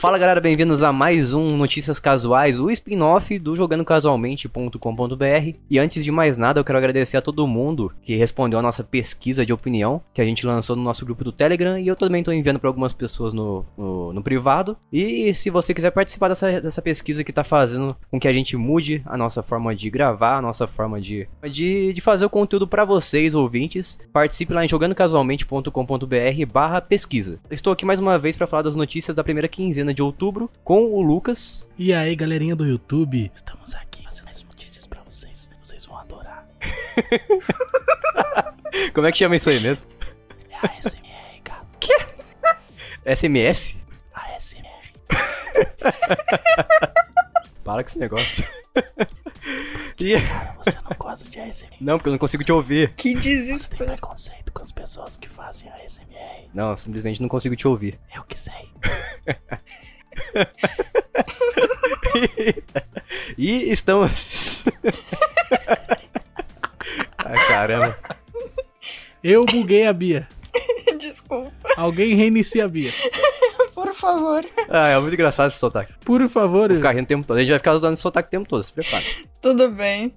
Fala galera, bem-vindos a mais um Notícias Casuais, o spin-off do jogandocasualmente.com.br. E antes de mais nada, eu quero agradecer a todo mundo que respondeu a nossa pesquisa de opinião que a gente lançou no nosso grupo do Telegram e eu também estou enviando para algumas pessoas no, no, no, privado. E se você quiser participar dessa, dessa pesquisa que está fazendo com que a gente mude a nossa forma de gravar, a nossa forma de, de, de fazer o conteúdo para vocês, ouvintes, participe lá em jogandocasualmente.com.br barra pesquisa. Estou aqui mais uma vez para falar das notícias da primeira quinzena de outubro com o Lucas. E aí, galerinha do YouTube, estamos aqui fazendo as notícias para vocês. Vocês vão adorar. Como é que chama isso aí mesmo? É a SMR, cara. Que? SMS? A SMR. Para com esse negócio. E... Cara, você não gosta de ASMR? Não, porque eu não consigo te ouvir. Que desespero. Tem preconceito com as pessoas que fazem ASMR. Não, simplesmente não consigo te ouvir. Eu que sei. e estamos. ah, caramba. Eu buguei a Bia. Desculpa. Alguém reinicia a Bia. Por favor. Ah, é muito engraçado esse sotaque. Por favor. Ficar rindo o tempo todo. A gente vai ficar usando esse sotaque o tempo todo, se prepara. Tudo bem.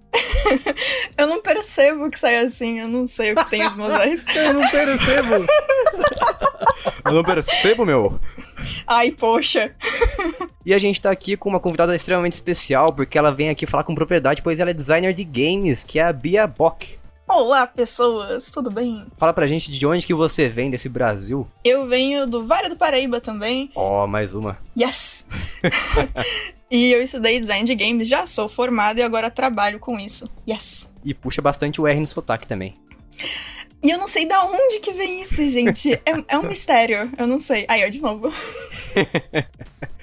eu não percebo que sai assim, eu não sei o que tem os mosaicos. eu não percebo. eu não percebo, meu. Ai, poxa. E a gente tá aqui com uma convidada extremamente especial, porque ela vem aqui falar com propriedade, pois ela é designer de games, que é a Bia Bock. Olá, pessoas, tudo bem? Fala pra gente de onde que você vem desse Brasil. Eu venho do Vale do Paraíba também. Ó, oh, mais uma. Yes! e eu estudei design de games, já sou formada e agora trabalho com isso. Yes! E puxa bastante o R no sotaque também. E eu não sei da onde que vem isso, gente. é, é um mistério. Eu não sei. Aí, ó, de novo.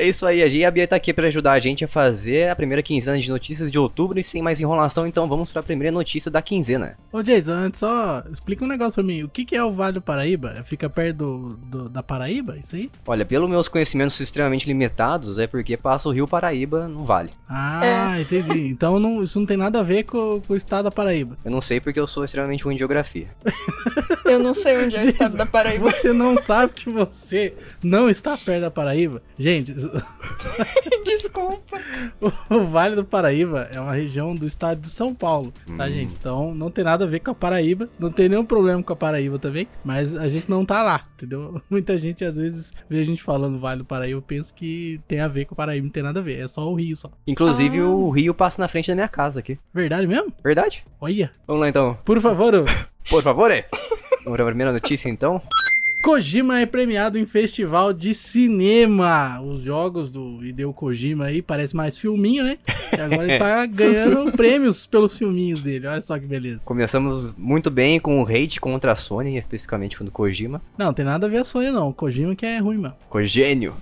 É isso aí, a Gia e a Bia tá aqui para ajudar a gente a fazer a primeira quinzena de notícias de outubro e sem mais enrolação, então vamos para a primeira notícia da quinzena. Ô Jason, antes só explica um negócio pra mim. O que, que é o Vale do Paraíba? Fica perto do, do, da Paraíba, isso aí? Olha, pelos meus conhecimentos extremamente limitados, é porque passa o rio Paraíba no vale. Ah, é. entendi. Então não, isso não tem nada a ver com, com, o estado da Paraíba. Eu não sei porque eu sou extremamente ruim em geografia. eu não sei onde é o estado da Paraíba. Você não sabe que você não está perto da Paraíba? Gente, Desculpa. O Vale do Paraíba é uma região do estado de São Paulo, tá, hum. gente? Então não tem nada a ver com a Paraíba. Não tem nenhum problema com a Paraíba também. Mas a gente não tá lá, entendeu? Muita gente às vezes vê a gente falando Vale do Paraíba, pensa que tem a ver com a Paraíba. Não tem nada a ver. É só o Rio só. Inclusive ah. o Rio passa na frente da minha casa aqui. Verdade mesmo? Verdade. Olha. Vamos lá então. Por favor. Por favor, é. Vamos para a primeira notícia então. Kojima é premiado em festival de cinema. Os jogos do Hideo Kojima aí parece mais filminho, né? E agora ele tá ganhando prêmios pelos filminhos dele. Olha só que beleza. Começamos muito bem com o hate contra a Sony, especificamente com o Kojima. Não, tem nada a ver a Sony não. O Kojima que é ruim, mano. Cogênio.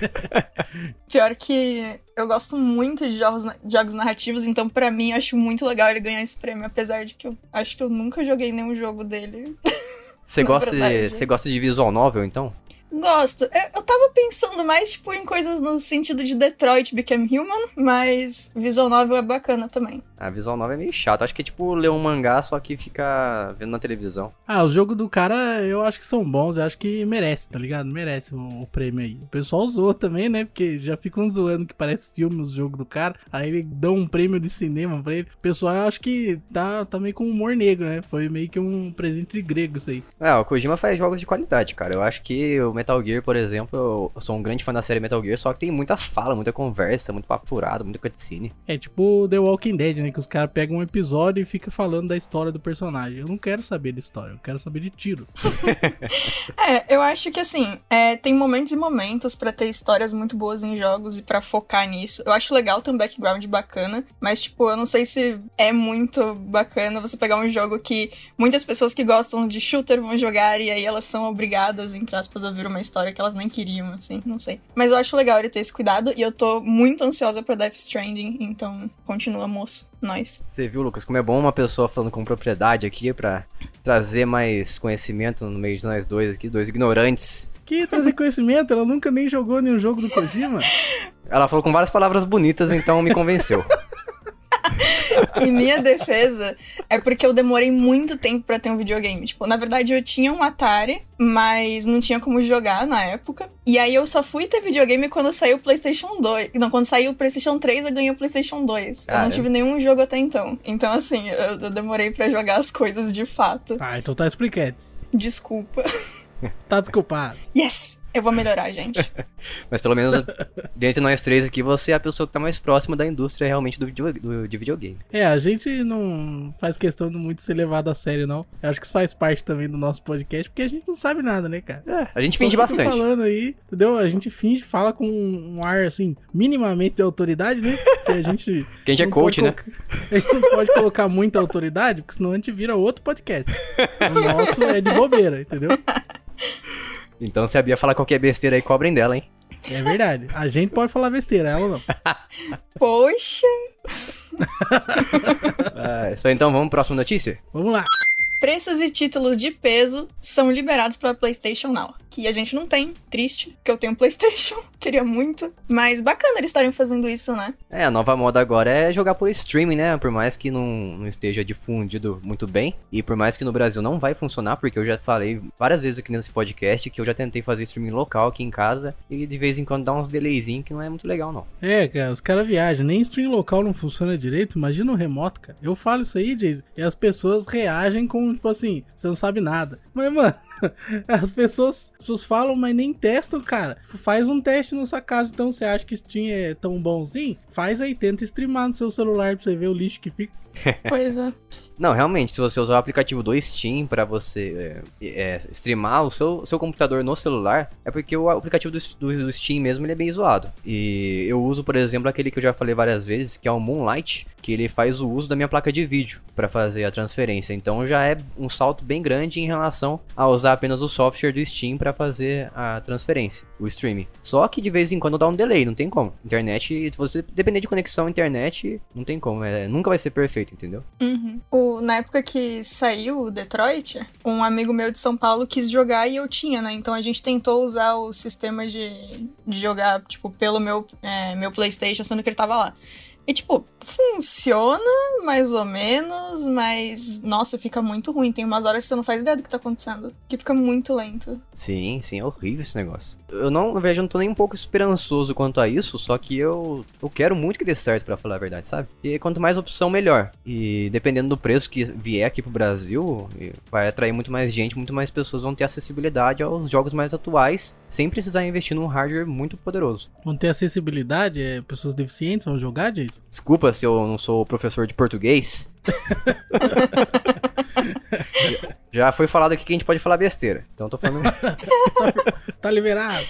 Pior que eu gosto muito de jogos, jogos narrativos, então para mim acho muito legal ele ganhar esse prêmio, apesar de que eu acho que eu nunca joguei nenhum jogo dele. Você gosta, de, você gosta de visual novel, então? Gosto. Eu, tava pensando mais, tipo, em coisas no sentido de Detroit Become Human, mas visual novel é bacana também. A visual novel é meio chato. Acho que é tipo ler um mangá, só que fica vendo na televisão. Ah, os jogos do cara eu acho que são bons, eu acho que merece, tá ligado? Merece o, o prêmio aí. O pessoal zoa também, né? Porque já ficam zoando que parece filme os jogos do cara. Aí ele dão um prêmio de cinema pra ele. O pessoal eu acho que tá, tá meio com humor negro, né? Foi meio que um presente grego isso aí. É, o Kojima faz jogos de qualidade, cara. Eu acho que o Metal Gear, por exemplo, eu sou um grande fã da série Metal Gear, só que tem muita fala, muita conversa, muito papo furado, muita cutscene. É tipo The Walking Dead, né? Que os caras pegam um episódio e fica falando da história do personagem. Eu não quero saber de história, eu quero saber de tiro. é, eu acho que assim, é, tem momentos e momentos para ter histórias muito boas em jogos e para focar nisso. Eu acho legal ter um background bacana, mas tipo, eu não sei se é muito bacana você pegar um jogo que muitas pessoas que gostam de shooter vão jogar e aí elas são obrigadas, entre aspas, a ver uma história que elas nem queriam, assim, não sei. Mas eu acho legal ele ter esse cuidado e eu tô muito ansiosa pra Death Stranding, então continua, moço. Nós. Você viu, Lucas, como é bom uma pessoa falando com propriedade aqui para trazer mais conhecimento no meio de nós dois aqui, dois ignorantes. Que trazer conhecimento? Ela nunca nem jogou nenhum jogo do Kojima. Ela falou com várias palavras bonitas, então me convenceu. em minha defesa, é porque eu demorei muito tempo pra ter um videogame. Tipo, na verdade eu tinha um Atari, mas não tinha como jogar na época. E aí eu só fui ter videogame quando saiu o PlayStation 2. Não, quando saiu o PlayStation 3, eu ganhei o PlayStation 2. eu não tive nenhum jogo até então. Então, assim, eu, eu demorei para jogar as coisas de fato. Ah, então tá explicado. Desculpa. Tá desculpado. Yes! Eu vou melhorar, gente. Mas pelo menos dentre nós três aqui, você é a pessoa que tá mais próxima da indústria realmente do, video, do, de videogame. É, a gente não faz questão de muito ser levado a sério, não. Eu acho que isso faz parte também do nosso podcast, porque a gente não sabe nada, né, cara? É, a gente finge bastante. falando aí, entendeu? A gente finge, fala com um ar, assim, minimamente de autoridade, né? Que a gente... que a gente é coach, né? Colocar, a gente não pode colocar muita autoridade, porque senão a gente vira outro podcast. O nosso é de bobeira, entendeu? Então se a Bia falar qualquer besteira aí, cobrem dela, hein? É verdade. A gente pode falar besteira, ela não. Poxa! ah, só então vamos para próxima notícia? Vamos lá. Preços e títulos de peso são liberados para PlayStation Now. Que a gente não tem, triste, que eu tenho PlayStation, queria muito. Mas bacana eles estarem fazendo isso, né? É, a nova moda agora é jogar por streaming, né? Por mais que não, não esteja difundido muito bem. E por mais que no Brasil não vai funcionar, porque eu já falei várias vezes aqui nesse podcast que eu já tentei fazer streaming local aqui em casa. E de vez em quando dá uns delayzinhos que não é muito legal, não. É, cara, os caras viajam. Nem stream local não funciona direito. Imagina o remoto, cara. Eu falo isso aí, Jason, e as pessoas reagem com tipo assim, você não sabe nada. Mas, mano, as pessoas, as pessoas falam, mas nem testam, cara. Faz um teste na sua casa, então você acha que Steam é tão bonzinho? Faz aí, tenta streamar no seu celular pra você ver o lixo que fica. Pois é. Não, realmente, se você usar o aplicativo do Steam para você é, é, streamar o seu, seu computador no celular, é porque o aplicativo do, do, do, Steam mesmo ele é bem zoado. E eu uso, por exemplo, aquele que eu já falei várias vezes, que é o Moonlight, que ele faz o uso da minha placa de vídeo para fazer a transferência. Então já é um salto bem grande em relação a usar apenas o software do Steam para fazer a transferência, o streaming. Só que de vez em quando dá um delay, não tem como. Internet, você depender de conexão internet, não tem como. É, nunca vai ser perfeito, entendeu? Uhum. O, na época que saiu o Detroit, um amigo meu de São Paulo quis jogar e eu tinha, né? Então a gente tentou usar o sistema de, de jogar, tipo, pelo meu, é, meu PlayStation, sendo que ele tava lá. E, tipo, funciona mais ou menos, mas, nossa, fica muito ruim. Tem umas horas que você não faz ideia do que tá acontecendo. Que fica muito lento. Sim, sim, é horrível esse negócio. Eu não, na verdade, não tô nem um pouco esperançoso quanto a isso, só que eu, eu quero muito que dê certo, para falar a verdade, sabe? E quanto mais opção, melhor. E dependendo do preço que vier aqui pro Brasil, vai atrair muito mais gente, muito mais pessoas vão ter acessibilidade aos jogos mais atuais, sem precisar investir num hardware muito poderoso. Vão ter acessibilidade? É, pessoas deficientes vão jogar, Jason? Desculpa se eu não sou professor de português. Já foi falado aqui que a gente pode falar besteira. Então tô falando. tá liberado.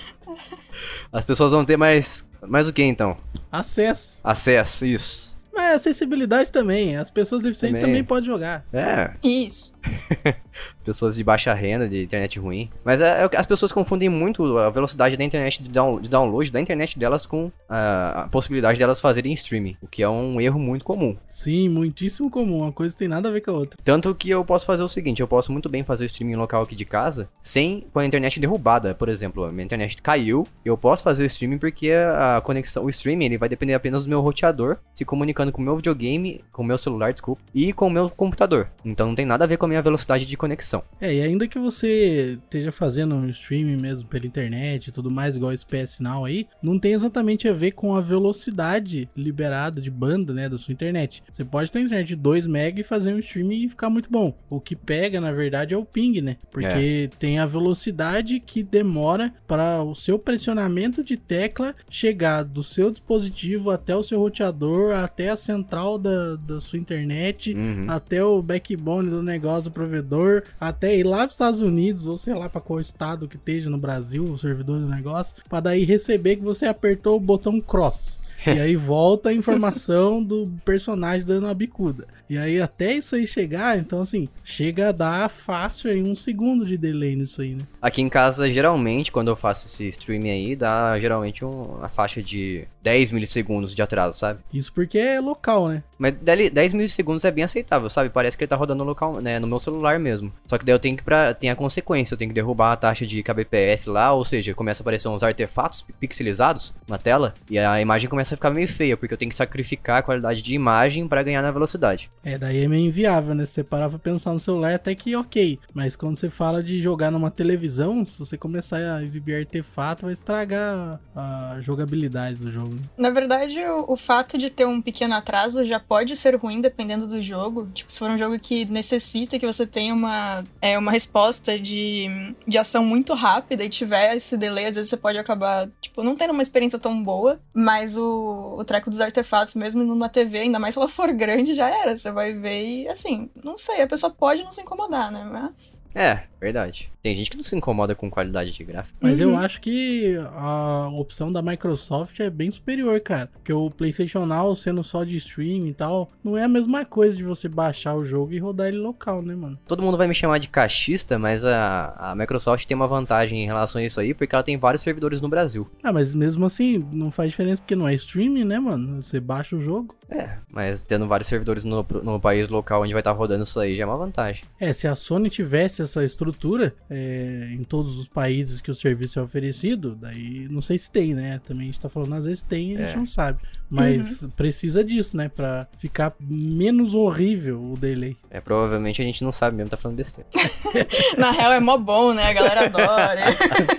As pessoas vão ter mais. Mais o que então? Acesso. Acesso, isso. Mas acessibilidade também. As pessoas deficientes também, também podem jogar. É. Isso. pessoas de baixa renda, de internet ruim. Mas é, é, as pessoas confundem muito a velocidade da internet de, down, de download da internet delas com a, a, possibilidade delas fazerem streaming, o que é um erro muito comum. Sim, muitíssimo comum. Uma coisa tem nada a ver com a outra. Tanto que eu posso fazer o seguinte: eu posso muito bem fazer streaming local aqui de casa sem com a internet derrubada. Por exemplo, a minha internet caiu, eu posso fazer o streaming porque a conexão, o streaming ele vai depender apenas do meu roteador se comunicando com o meu videogame, com o meu celular, desculpa, e com o meu computador. Então não tem nada a ver com a minha velocidade de conexão. É, e ainda que você esteja fazendo um streaming mesmo pela internet e tudo mais, igual esse PS Now aí, não tem exatamente a ver com a velocidade liberada de banda, né, da sua internet. Você pode ter internet de 2 MB e fazer um streaming e ficar muito bom. O que pega, na verdade, é o ping, né? Porque é. tem a velocidade que demora para o seu pressionamento de tecla chegar do seu dispositivo até o seu roteador, até a a central da, da sua internet, uhum. até o backbone do negócio do provedor, até ir lá para os Estados Unidos, ou sei lá para qual estado que esteja no Brasil, o servidor do negócio, para daí receber que você apertou o botão cross. e aí volta a informação do personagem dando a bicuda. E aí até isso aí chegar, então assim, chega a dar fácil aí um segundo de delay nisso aí, né? Aqui em casa, geralmente, quando eu faço esse streaming aí, dá geralmente um, a faixa de 10 milissegundos de atraso, sabe? Isso porque é local, né? Mas 10 milissegundos é bem aceitável, sabe? Parece que ele tá rodando no local, né, no meu celular mesmo. Só que daí eu tenho que pra, tem a consequência, eu tenho que derrubar a taxa de kbps lá, ou seja, começa a aparecer uns artefatos pixelizados na tela e a imagem começa a ficar meio feia, porque eu tenho que sacrificar a qualidade de imagem para ganhar na velocidade. É, daí é meio inviável, né? Se você parar pra pensar no celular, até que ok. Mas quando você fala de jogar numa televisão, se você começar a exibir artefato, vai estragar a jogabilidade do jogo. Né? Na verdade, o, o fato de ter um pequeno atraso já pode ser ruim dependendo do jogo. Tipo, se for um jogo que necessita que você tenha uma, é, uma resposta de, de ação muito rápida e tiver esse delay, às vezes você pode acabar, tipo, não tendo uma experiência tão boa, mas o, o treco dos artefatos, mesmo numa TV, ainda mais se ela for grande, já era. Você vai ver e, assim, não sei, a pessoa pode não se incomodar, né? Mas. É, verdade. Tem gente que não se incomoda com qualidade de gráfico. Mas uhum. eu acho que a opção da Microsoft é bem superior, cara. Porque o PlayStation Now, sendo só de stream e tal, não é a mesma coisa de você baixar o jogo e rodar ele local, né, mano? Todo mundo vai me chamar de cachista, mas a, a Microsoft tem uma vantagem em relação a isso aí, porque ela tem vários servidores no Brasil. Ah, mas mesmo assim, não faz diferença porque não é streaming, né, mano? Você baixa o jogo. É, mas tendo vários servidores no, no país local onde vai estar rodando isso aí já é uma vantagem. É, se a Sony tivesse essa estrutura é, em todos os países que o serviço é oferecido, daí não sei se tem, né? Também a gente tá falando, às vezes tem e a gente é. não sabe. Mas uhum. precisa disso, né? Pra ficar menos horrível o delay. É, provavelmente a gente não sabe mesmo, tá falando besteira. Na real é mó bom, né? A galera adora.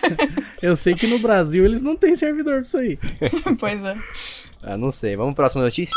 Eu sei que no Brasil eles não têm servidor pra isso aí. pois é. Ah, não sei. Vamos pra próxima notícia?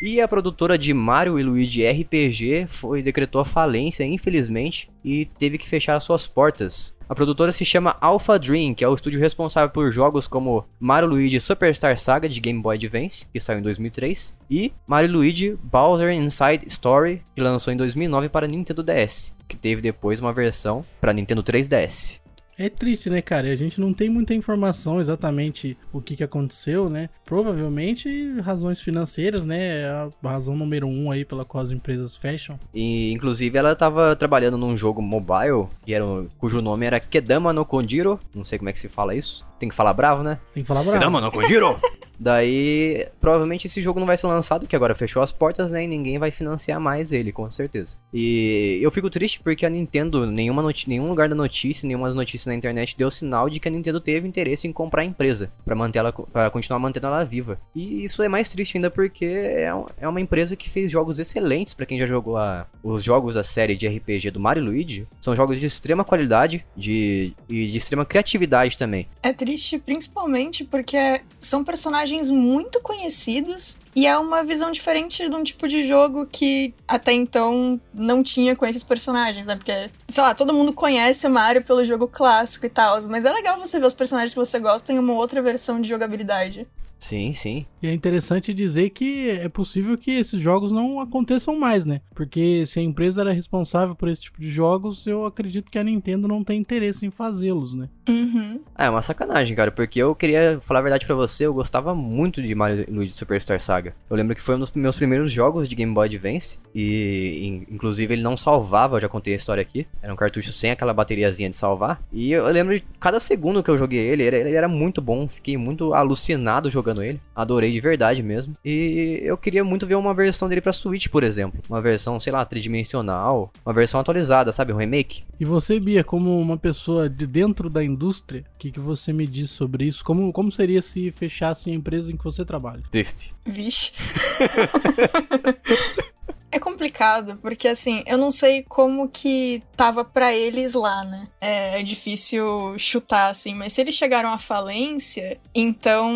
E a produtora de Mario e Luigi RPG foi decretou a falência, infelizmente, e teve que fechar suas portas. A produtora se chama Alpha Dream, que é o estúdio responsável por jogos como Mario Luigi Superstar Saga de Game Boy Advance, que saiu em 2003, e Mario Luigi Bowser Inside Story, que lançou em 2009 para Nintendo DS, que teve depois uma versão para Nintendo 3DS. É triste, né, cara? A gente não tem muita informação exatamente o que, que aconteceu, né? Provavelmente razões financeiras, né? É a razão número um aí pela qual as empresas fecham. E, inclusive, ela estava trabalhando num jogo mobile, que era, cujo nome era Kedama no Konjiro. Não sei como é que se fala isso. Tem que falar bravo, né? Tem que falar bravo. Kedama no Konjiro! Daí, provavelmente esse jogo não vai ser lançado, que agora fechou as portas, né? E ninguém vai financiar mais ele, com certeza. E eu fico triste porque a Nintendo, nenhuma nenhum lugar da notícia, nenhuma notícia na internet deu sinal de que a Nintendo teve interesse em comprar a empresa, para manter ela, para continuar mantendo ela viva. E isso é mais triste ainda porque é, é uma empresa que fez jogos excelentes para quem já jogou a, os jogos da série de RPG do Mario Luigi. São jogos de extrema qualidade de, e de extrema criatividade também. É triste principalmente porque são personagens personagens muito conhecidos e é uma visão diferente de um tipo de jogo que até então não tinha com esses personagens, né? Porque, sei lá, todo mundo conhece o Mario pelo jogo clássico e tal, mas é legal você ver os personagens que você gosta em uma outra versão de jogabilidade. Sim, sim. E é interessante dizer que é possível que esses jogos não aconteçam mais, né? Porque se a empresa era responsável por esse tipo de jogos, eu acredito que a Nintendo não tem interesse em fazê-los, né? Uhum. É uma sacanagem, cara, porque eu queria falar a verdade para você, eu gostava muito de Mario Luigi Superstar Saga. Eu lembro que foi um dos meus primeiros jogos de Game Boy Advance e inclusive ele não salvava, eu já contei a história aqui. Era um cartucho sem aquela bateriazinha de salvar. E eu lembro de cada segundo que eu joguei ele, ele era muito bom, fiquei muito alucinado jogando jogando ele. Adorei de verdade mesmo. E eu queria muito ver uma versão dele pra Switch, por exemplo. Uma versão, sei lá, tridimensional. Uma versão atualizada, sabe? Um remake. E você, Bia, como uma pessoa de dentro da indústria, o que, que você me diz sobre isso? Como, como seria se fechasse a empresa em que você trabalha? Triste. Vixe. É complicado, porque assim, eu não sei como que tava para eles lá, né? É, é, difícil chutar, assim, mas se eles chegaram à falência, então.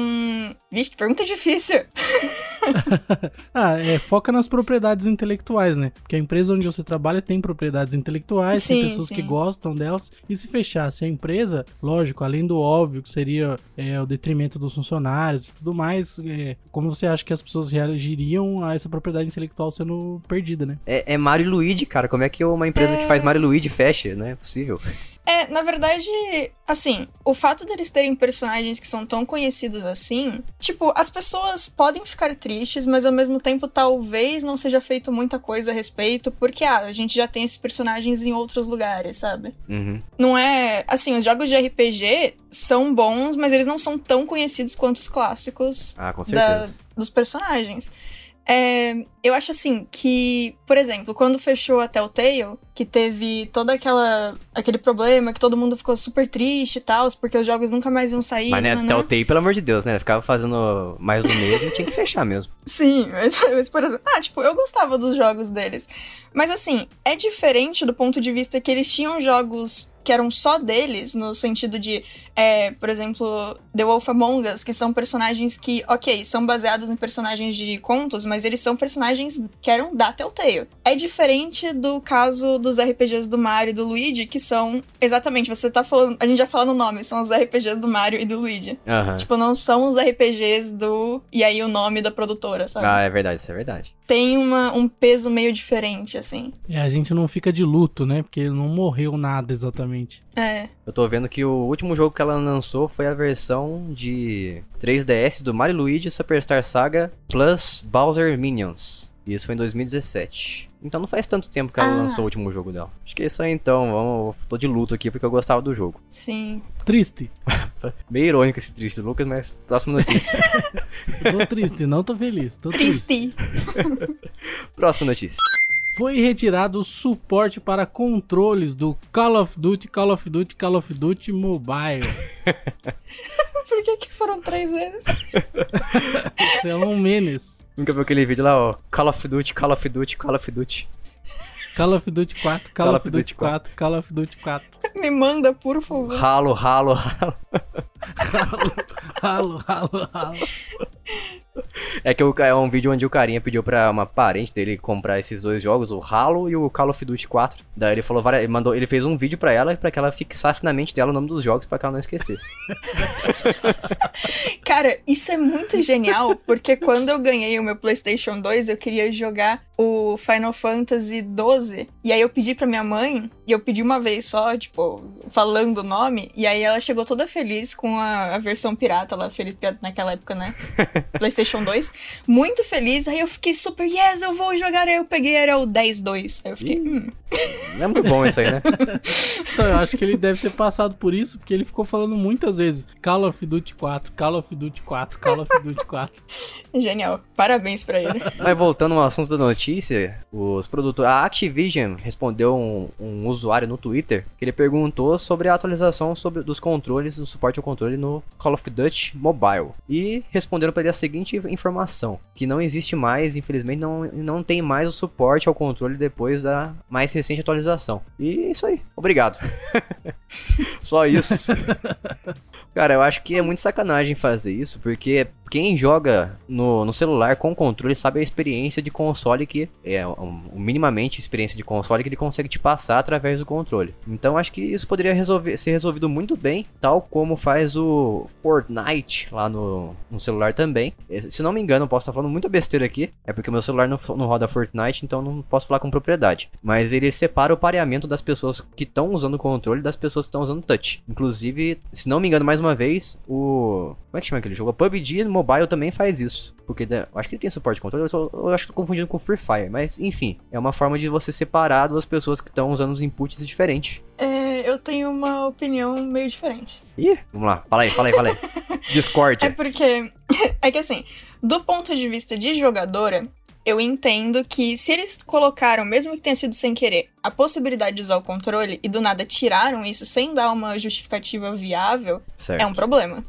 Vixe, que pergunta difícil. ah, é, foca nas propriedades intelectuais, né? Porque a empresa onde você trabalha tem propriedades intelectuais, sim, tem pessoas sim. que gostam delas. E se fechasse a empresa, lógico, além do óbvio que seria é, o detrimento dos funcionários e tudo mais, é, como você acha que as pessoas reagiriam a essa propriedade intelectual sendo perdida, né? É, é Mario e Luigi, cara. Como é que uma empresa é... que faz Mario e Luigi fecha? Não é possível. É, na verdade, assim, o fato deles terem personagens que são tão conhecidos assim, tipo, as pessoas podem ficar tristes, mas ao mesmo tempo talvez não seja feito muita coisa a respeito, porque ah, a gente já tem esses personagens em outros lugares, sabe? Uhum. Não é. Assim, os jogos de RPG são bons, mas eles não são tão conhecidos quanto os clássicos ah, com certeza. Da, dos personagens. É, eu acho assim que, por exemplo, quando fechou a Telltale, que teve toda aquela aquele problema que todo mundo ficou super triste e tal, porque os jogos nunca mais iam sair. Mas né, né, né? Telltale, pelo amor de Deus, né? Ficava fazendo mais do mesmo, tinha que fechar mesmo. Sim, mas, mas, por exemplo, ah, tipo, eu gostava dos jogos deles. Mas assim, é diferente do ponto de vista que eles tinham jogos que eram só deles, no sentido de, é, por exemplo, The Wolf Among Us, que são personagens que, ok, são baseados em personagens de contos, mas eles são personagens que eram da Telltale. É diferente do caso dos RPGs do Mario e do Luigi, que são exatamente, você tá falando, a gente já fala no nome, são os RPGs do Mario e do Luigi. Aham. Tipo, não são os RPGs do. E aí o nome da produtora, sabe? Ah, é verdade, isso é verdade. Tem uma, um peso meio diferente, assim. E a gente não fica de luto, né? Porque não morreu nada exatamente. É. Eu tô vendo que o último jogo que ela lançou foi a versão de 3DS do Mario Luigi Superstar Saga Plus Bowser Minions. E isso foi em 2017. Então não faz tanto tempo que ela Ah. lançou o último jogo dela. Acho que é isso aí então. Vamos, tô de luto aqui porque eu gostava do jogo. Sim. Triste. Meio irônico esse triste Lucas, mas próxima notícia. Tô triste, não tô feliz. Tô triste. Triste. próxima notícia. Foi retirado o suporte para controles do Call of Duty, Call of Duty, Call of Duty Mobile. Por que que foram três vezes? Isso é um menes. Nunca viu aquele vídeo lá, ó. Call of Duty, Call of Duty, Call of Duty. Call of Duty 4, Call, of Duty 4, Call of Duty 4. Me manda, por favor. Ralo, ralo, ralo. Ralo, ralo, ralo. É que é um vídeo onde o carinha pediu pra uma parente dele comprar esses dois jogos, o Halo e o Call of Duty 4. Daí ele falou, várias- mandou, ele fez um vídeo pra ela pra que ela fixasse na mente dela o nome dos jogos pra que ela não esquecesse. Cara, isso é muito genial, porque quando eu ganhei o meu PlayStation 2, eu queria jogar o Final Fantasy 12. E aí eu pedi pra minha mãe, e eu pedi uma vez só, tipo, falando o nome, e aí ela chegou toda feliz com a, a versão pirata lá, feliz naquela época, né? PlayStation 2. Muito feliz, aí eu fiquei super, yes, eu vou jogar. Aí eu peguei, era o 10-2. Aí eu fiquei, hum. Não é muito bom isso aí, né? Então, eu acho que ele deve ter passado por isso, porque ele ficou falando muitas vezes Call of Duty 4, Call of Duty 4, Call of Duty 4. Genial. Parabéns pra ele. Mas voltando ao assunto da notícia, os produtores. A Activision respondeu um, um usuário no Twitter que ele perguntou sobre a atualização sobre, dos controles, do suporte ao controle no Call of Duty Mobile. E responderam para ele a seguinte informação: que não existe mais, infelizmente, não, não tem mais o suporte ao controle depois da mais recente atualização. E é isso aí. Obrigado. Só isso. Cara, eu acho que é muito sacanagem fazer isso, porque quem joga no, no celular com controle sabe a experiência de console que é um, minimamente experiência de console que ele consegue te passar através do controle. Então acho que isso poderia resolver, ser resolvido muito bem, tal como faz o Fortnite lá no, no celular também. Eh, Se não me engano, posso estar falando muita besteira aqui, é porque meu celular não, não roda Fortnite, então não posso falar com propriedade. Mas ele separa o pareamento das pessoas que estão usando o controle das pessoas que estão usando touch. Inclusive, se não me engano, mais uma vez, o. Como é que chama aquele jogo? PUBG Mobile também faz isso. Porque eu acho que ele tem suporte de controle, eu, eu acho que tô confundindo com Free Fire. Mas enfim, é uma forma de você separar duas pessoas que estão usando os inputs diferentes. É, eu tenho uma opinião meio diferente. Ih, vamos lá, fala aí, fala aí, fala aí. Discord. É porque. É que assim, do ponto de vista de jogadora, eu entendo que se eles colocaram, mesmo que tenha sido sem querer, a possibilidade de usar o controle e do nada tiraram isso sem dar uma justificativa viável, certo. é um problema.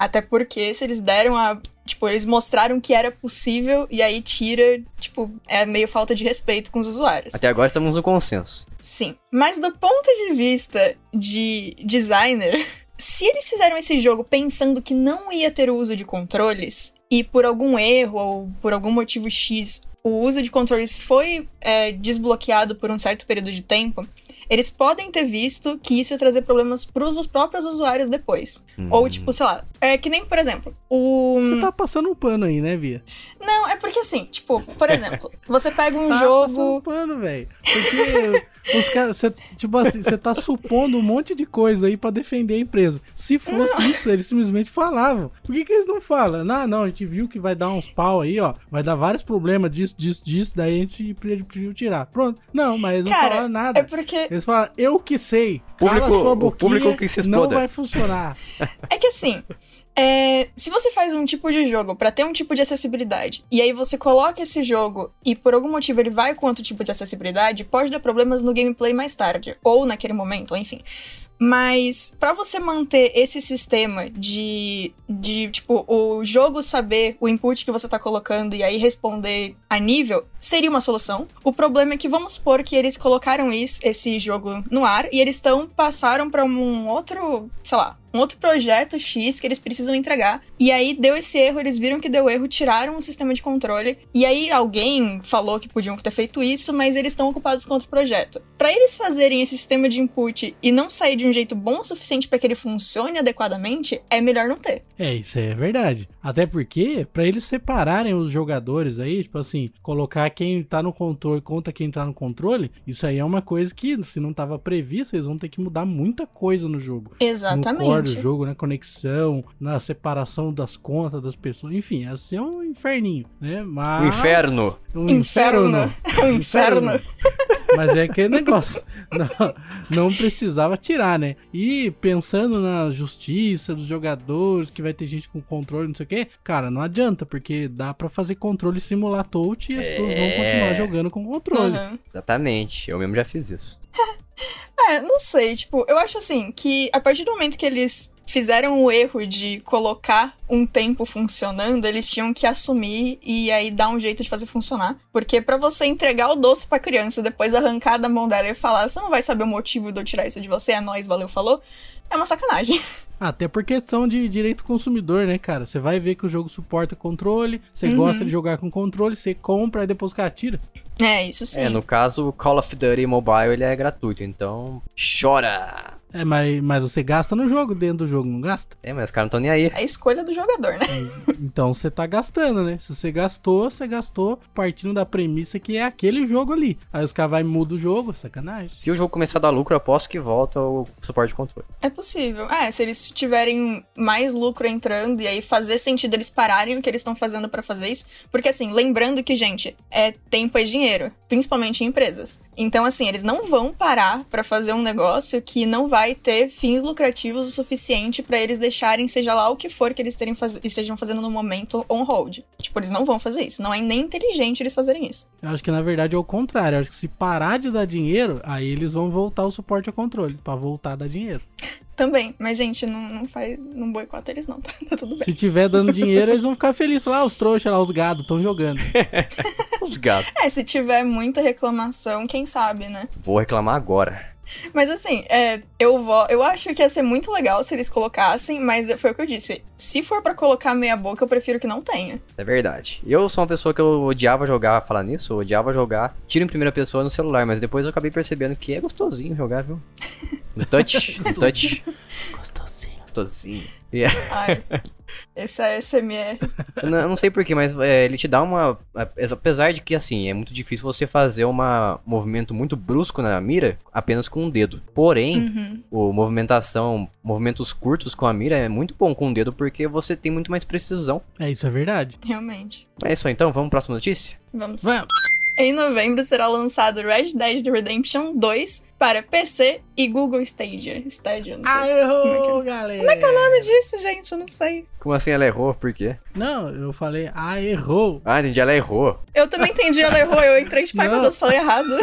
Até porque se eles deram a. Tipo, eles mostraram que era possível e aí tira, tipo, é meio falta de respeito com os usuários. Até agora estamos no consenso. Sim. Mas do ponto de vista de designer, se eles fizeram esse jogo pensando que não ia ter o uso de controles, e por algum erro ou por algum motivo X, o uso de controles foi é, desbloqueado por um certo período de tempo, eles podem ter visto que isso ia trazer problemas pros próprios usuários depois. Ou, tipo, sei lá, é que nem, por exemplo, o. Você tá passando um pano aí, né, Bia? Não, é porque assim, tipo, por exemplo, você pega um Tá passando um jogo. pano, velho. Porque os caras, cê, tipo assim, você tá supondo um monte de coisa aí pra defender a empresa. Se fosse isso, eles simplesmente falavam. Por que, que eles não falam? Não, não, a gente viu que vai dar uns pau aí, ó. Vai dar vários problemas disso, disso, disso. Daí a gente preferiu tirar. Pronto. Não, mas eles não Cara, falaram nada. É porque. Eles falam, eu que sei. Público- Cala sua o boquinha, público que se não exploda. vai funcionar. É que assim, É, se você faz um tipo de jogo pra ter um tipo de acessibilidade, e aí você coloca esse jogo e por algum motivo ele vai com outro tipo de acessibilidade, pode dar problemas no gameplay mais tarde, ou naquele momento, enfim. Mas para você manter esse sistema de, de, tipo, o jogo saber o input que você tá colocando e aí responder a nível, seria uma solução. O problema é que vamos supor que eles colocaram isso, esse jogo no ar e eles estão passaram para um outro, sei lá, um outro projeto X que eles precisam entregar. E aí deu esse erro, eles viram que deu erro, tiraram o sistema de controle. E aí alguém falou que podiam ter feito isso, mas eles estão ocupados com outro projeto. Para eles fazerem esse sistema de input e não sair de um jeito bom o suficiente para que ele funcione adequadamente, é melhor não ter. É, isso é verdade. Até porque, para eles separarem os jogadores aí, tipo assim, colocar quem tá no controle contra quem tá no controle, isso aí é uma coisa que, se não tava previsto, eles vão ter que mudar muita coisa no jogo. Exatamente. No core do jogo, na conexão, na separação das contas das pessoas, enfim, ia ser um inferninho, né? Mas... O inferno. Um Inferno. inferno. É um inferno. Mas é aquele negócio. Não, não precisava tirar, né? E pensando na justiça dos jogadores, que vai ter gente com controle, não sei o quê, cara, não adianta, porque dá pra fazer controle simular touch e as pessoas vão continuar jogando com controle. Uhum. Exatamente, eu mesmo já fiz isso. É, não sei, tipo, eu acho assim que a partir do momento que eles fizeram o erro de colocar um tempo funcionando, eles tinham que assumir e aí dar um jeito de fazer funcionar. Porque pra você entregar o doce pra criança, depois arrancar da mão dela e falar, você não vai saber o motivo de eu tirar isso de você, é nóis, valeu, falou, é uma sacanagem. Até por questão de direito consumidor, né, cara? Você vai ver que o jogo suporta controle, você Uhum. gosta de jogar com controle, você compra e depois o cara tira. É, isso sim. É, no caso, o Call of Duty Mobile ele é gratuito, então chora! É, mas, mas você gasta no jogo, dentro do jogo, não gasta? É, mas os caras não estão nem aí. É a escolha do jogador, né? Então você tá gastando, né? Se você gastou, você gastou partindo da premissa que é aquele jogo ali. Aí os caras vai e mudam o jogo, sacanagem. Se o jogo começar a dar lucro, eu aposto que volta o suporte de controle. É possível. É, se eles tiverem mais lucro entrando e aí fazer sentido eles pararem o que eles estão fazendo pra fazer isso. Porque assim, lembrando que, gente, é tempo é dinheiro, principalmente em empresas. Então, assim, eles não vão parar pra fazer um negócio que não vai ter fins lucrativos o suficiente pra eles deixarem, seja lá o que for que eles terem faz... estejam fazendo no momento, on hold. Tipo, eles não vão fazer isso. Não é nem inteligente eles fazerem isso. Eu acho que na verdade é o contrário. Eu acho que se parar de dar dinheiro, aí eles vão voltar o suporte ao controle, Pra voltar a dar dinheiro. Também. Mas, gente, não, não faz. Não boicota eles, não, tá? Tá tudo bem. Se tiver dando dinheiro, eles vão ficar felizes. Lá, os trouxas lá, os gados, estão jogando. Os gatos. É, se tiver muita reclamação, quem sabe, né? Vou reclamar agora. Mas assim, é, eu vou. Eu acho que ia ser muito legal se eles colocassem, mas foi o que eu disse. Se for pra colocar meia boca, eu prefiro que não tenha. É verdade. Eu sou uma pessoa que eu odiava jogar, falar nisso, eu odiava jogar tiro em primeira pessoa no celular, mas depois eu acabei percebendo que é gostosinho jogar, viu? No touch, no touch. Gostosinho. E é- Ai. Esse é SMR. eu não, não sei porquê, mas é, ele te dá uma. Apesar de que, assim, é muito difícil você fazer um movimento muito brusco na mira apenas com um dedo. Porém, Uhum. o movimentação, movimentos curtos com a mira é muito bom com o dedo porque você tem muito mais precisão. É, isso é verdade. Realmente. É isso aí, então, vamos pra próxima notícia? Vamos. Vamos. Em novembro será lançado Red Dead Redemption 2 para PC e Google Stadia. Stadia, não sei. Ah, errou, galera. Como é que é o nome disso, gente? Eu não sei. Como assim ela errou? Por quê? Não, eu falei, ah, errou. Ah, entendi, ela errou. Eu também entendi, ela errou. Eu entrei de pai, meu Deus, falei errado.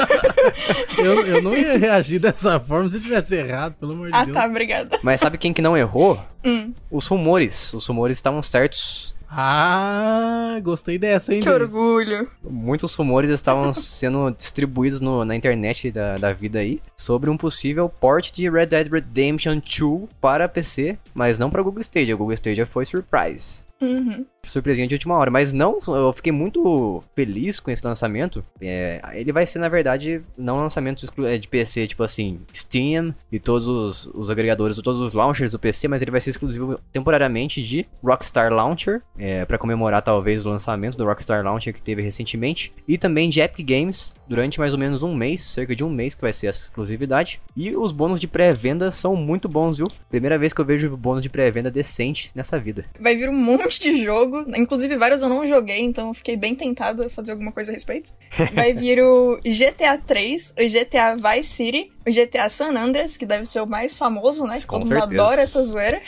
Eu, eu não ia reagir dessa forma se tivesse errado, pelo amor de ah, Deus. tá, obrigada. Mas sabe quem que não errou? Hum, Os rumores. Os rumores estavam certos. Ah, gostei dessa, hein, que orgulho. Muitos rumores estavam sendo distribuídos no- na internet da, da vida aí sobre um possível port de Red Dead Redemption 2 para PC, mas não para Google Stadia. O Google Stadia foi surprise. Uhum. Surpresinha de última hora, mas não, eu fiquei muito feliz com esse lançamento. É, ele vai ser, na verdade, não lançamento exclu- é, de PC, tipo assim, Steam e todos os, os agregadores, todos os launchers do PC, mas ele vai ser exclusivo temporariamente de Rockstar Launcher, é, para comemorar talvez o lançamento do Rockstar Launcher que teve recentemente, e também de Epic Games durante mais ou menos um mês, cerca de um mês que vai ser essa exclusividade. E os bônus de pré-venda são muito bons, viu? Primeira vez que eu vejo bônus de pré-venda decente nessa vida. Vai vir um monte monte de jogo, inclusive vários eu não joguei, então fiquei bem tentada a fazer alguma coisa a respeito. Vai vir o GTA 3, o GTA Vice City, o GTA San Andreas, que deve ser o mais famoso, né? Com todo mundo adora essa zoeira.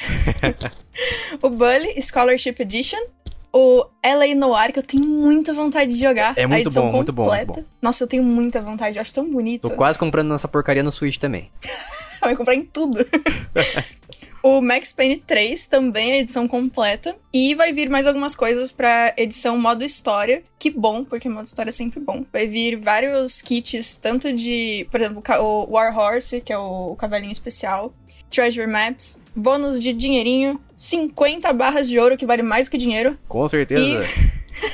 o Bully Scholarship Edition. O LA Noir, que eu tenho muita vontade de jogar. É muito bom, muito bom, muito completa. Nossa, eu tenho muita vontade, eu acho tão bonito. Tô quase comprando nossa porcaria no Switch também. Vai comprar em tudo. o Max Payne 3 também é edição completa. E vai vir mais algumas coisas pra edição modo história. Que bom, porque modo história é sempre bom. Vai vir vários kits, tanto de, por exemplo, o War Horse, que é o cavalinho especial. Treasure Maps, bônus de dinheirinho, 50 barras de ouro, que vale mais que dinheiro. Com certeza.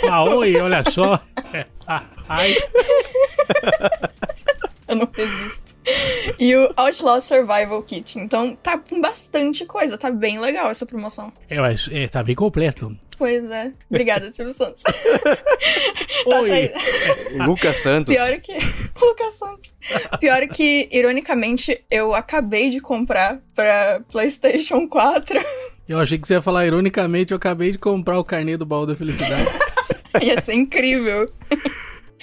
Ah, oi, olha só. Ah, ai, Eu não resisto. E o Outlaw Survival Kit. Então tá com bastante coisa, tá bem legal essa promoção. é, mas, é, tá bem completo. Pois é. Obrigada, Silvio Santos. Tá Oi. atrás- Lucas Santos. Pior que. Lucas Santos. Pior que, ironicamente, eu acabei de comprar pra PlayStation 4. Eu achei que você ia falar ironicamente, eu acabei de comprar o carnê do baú da felicidade. Ia ser incrível.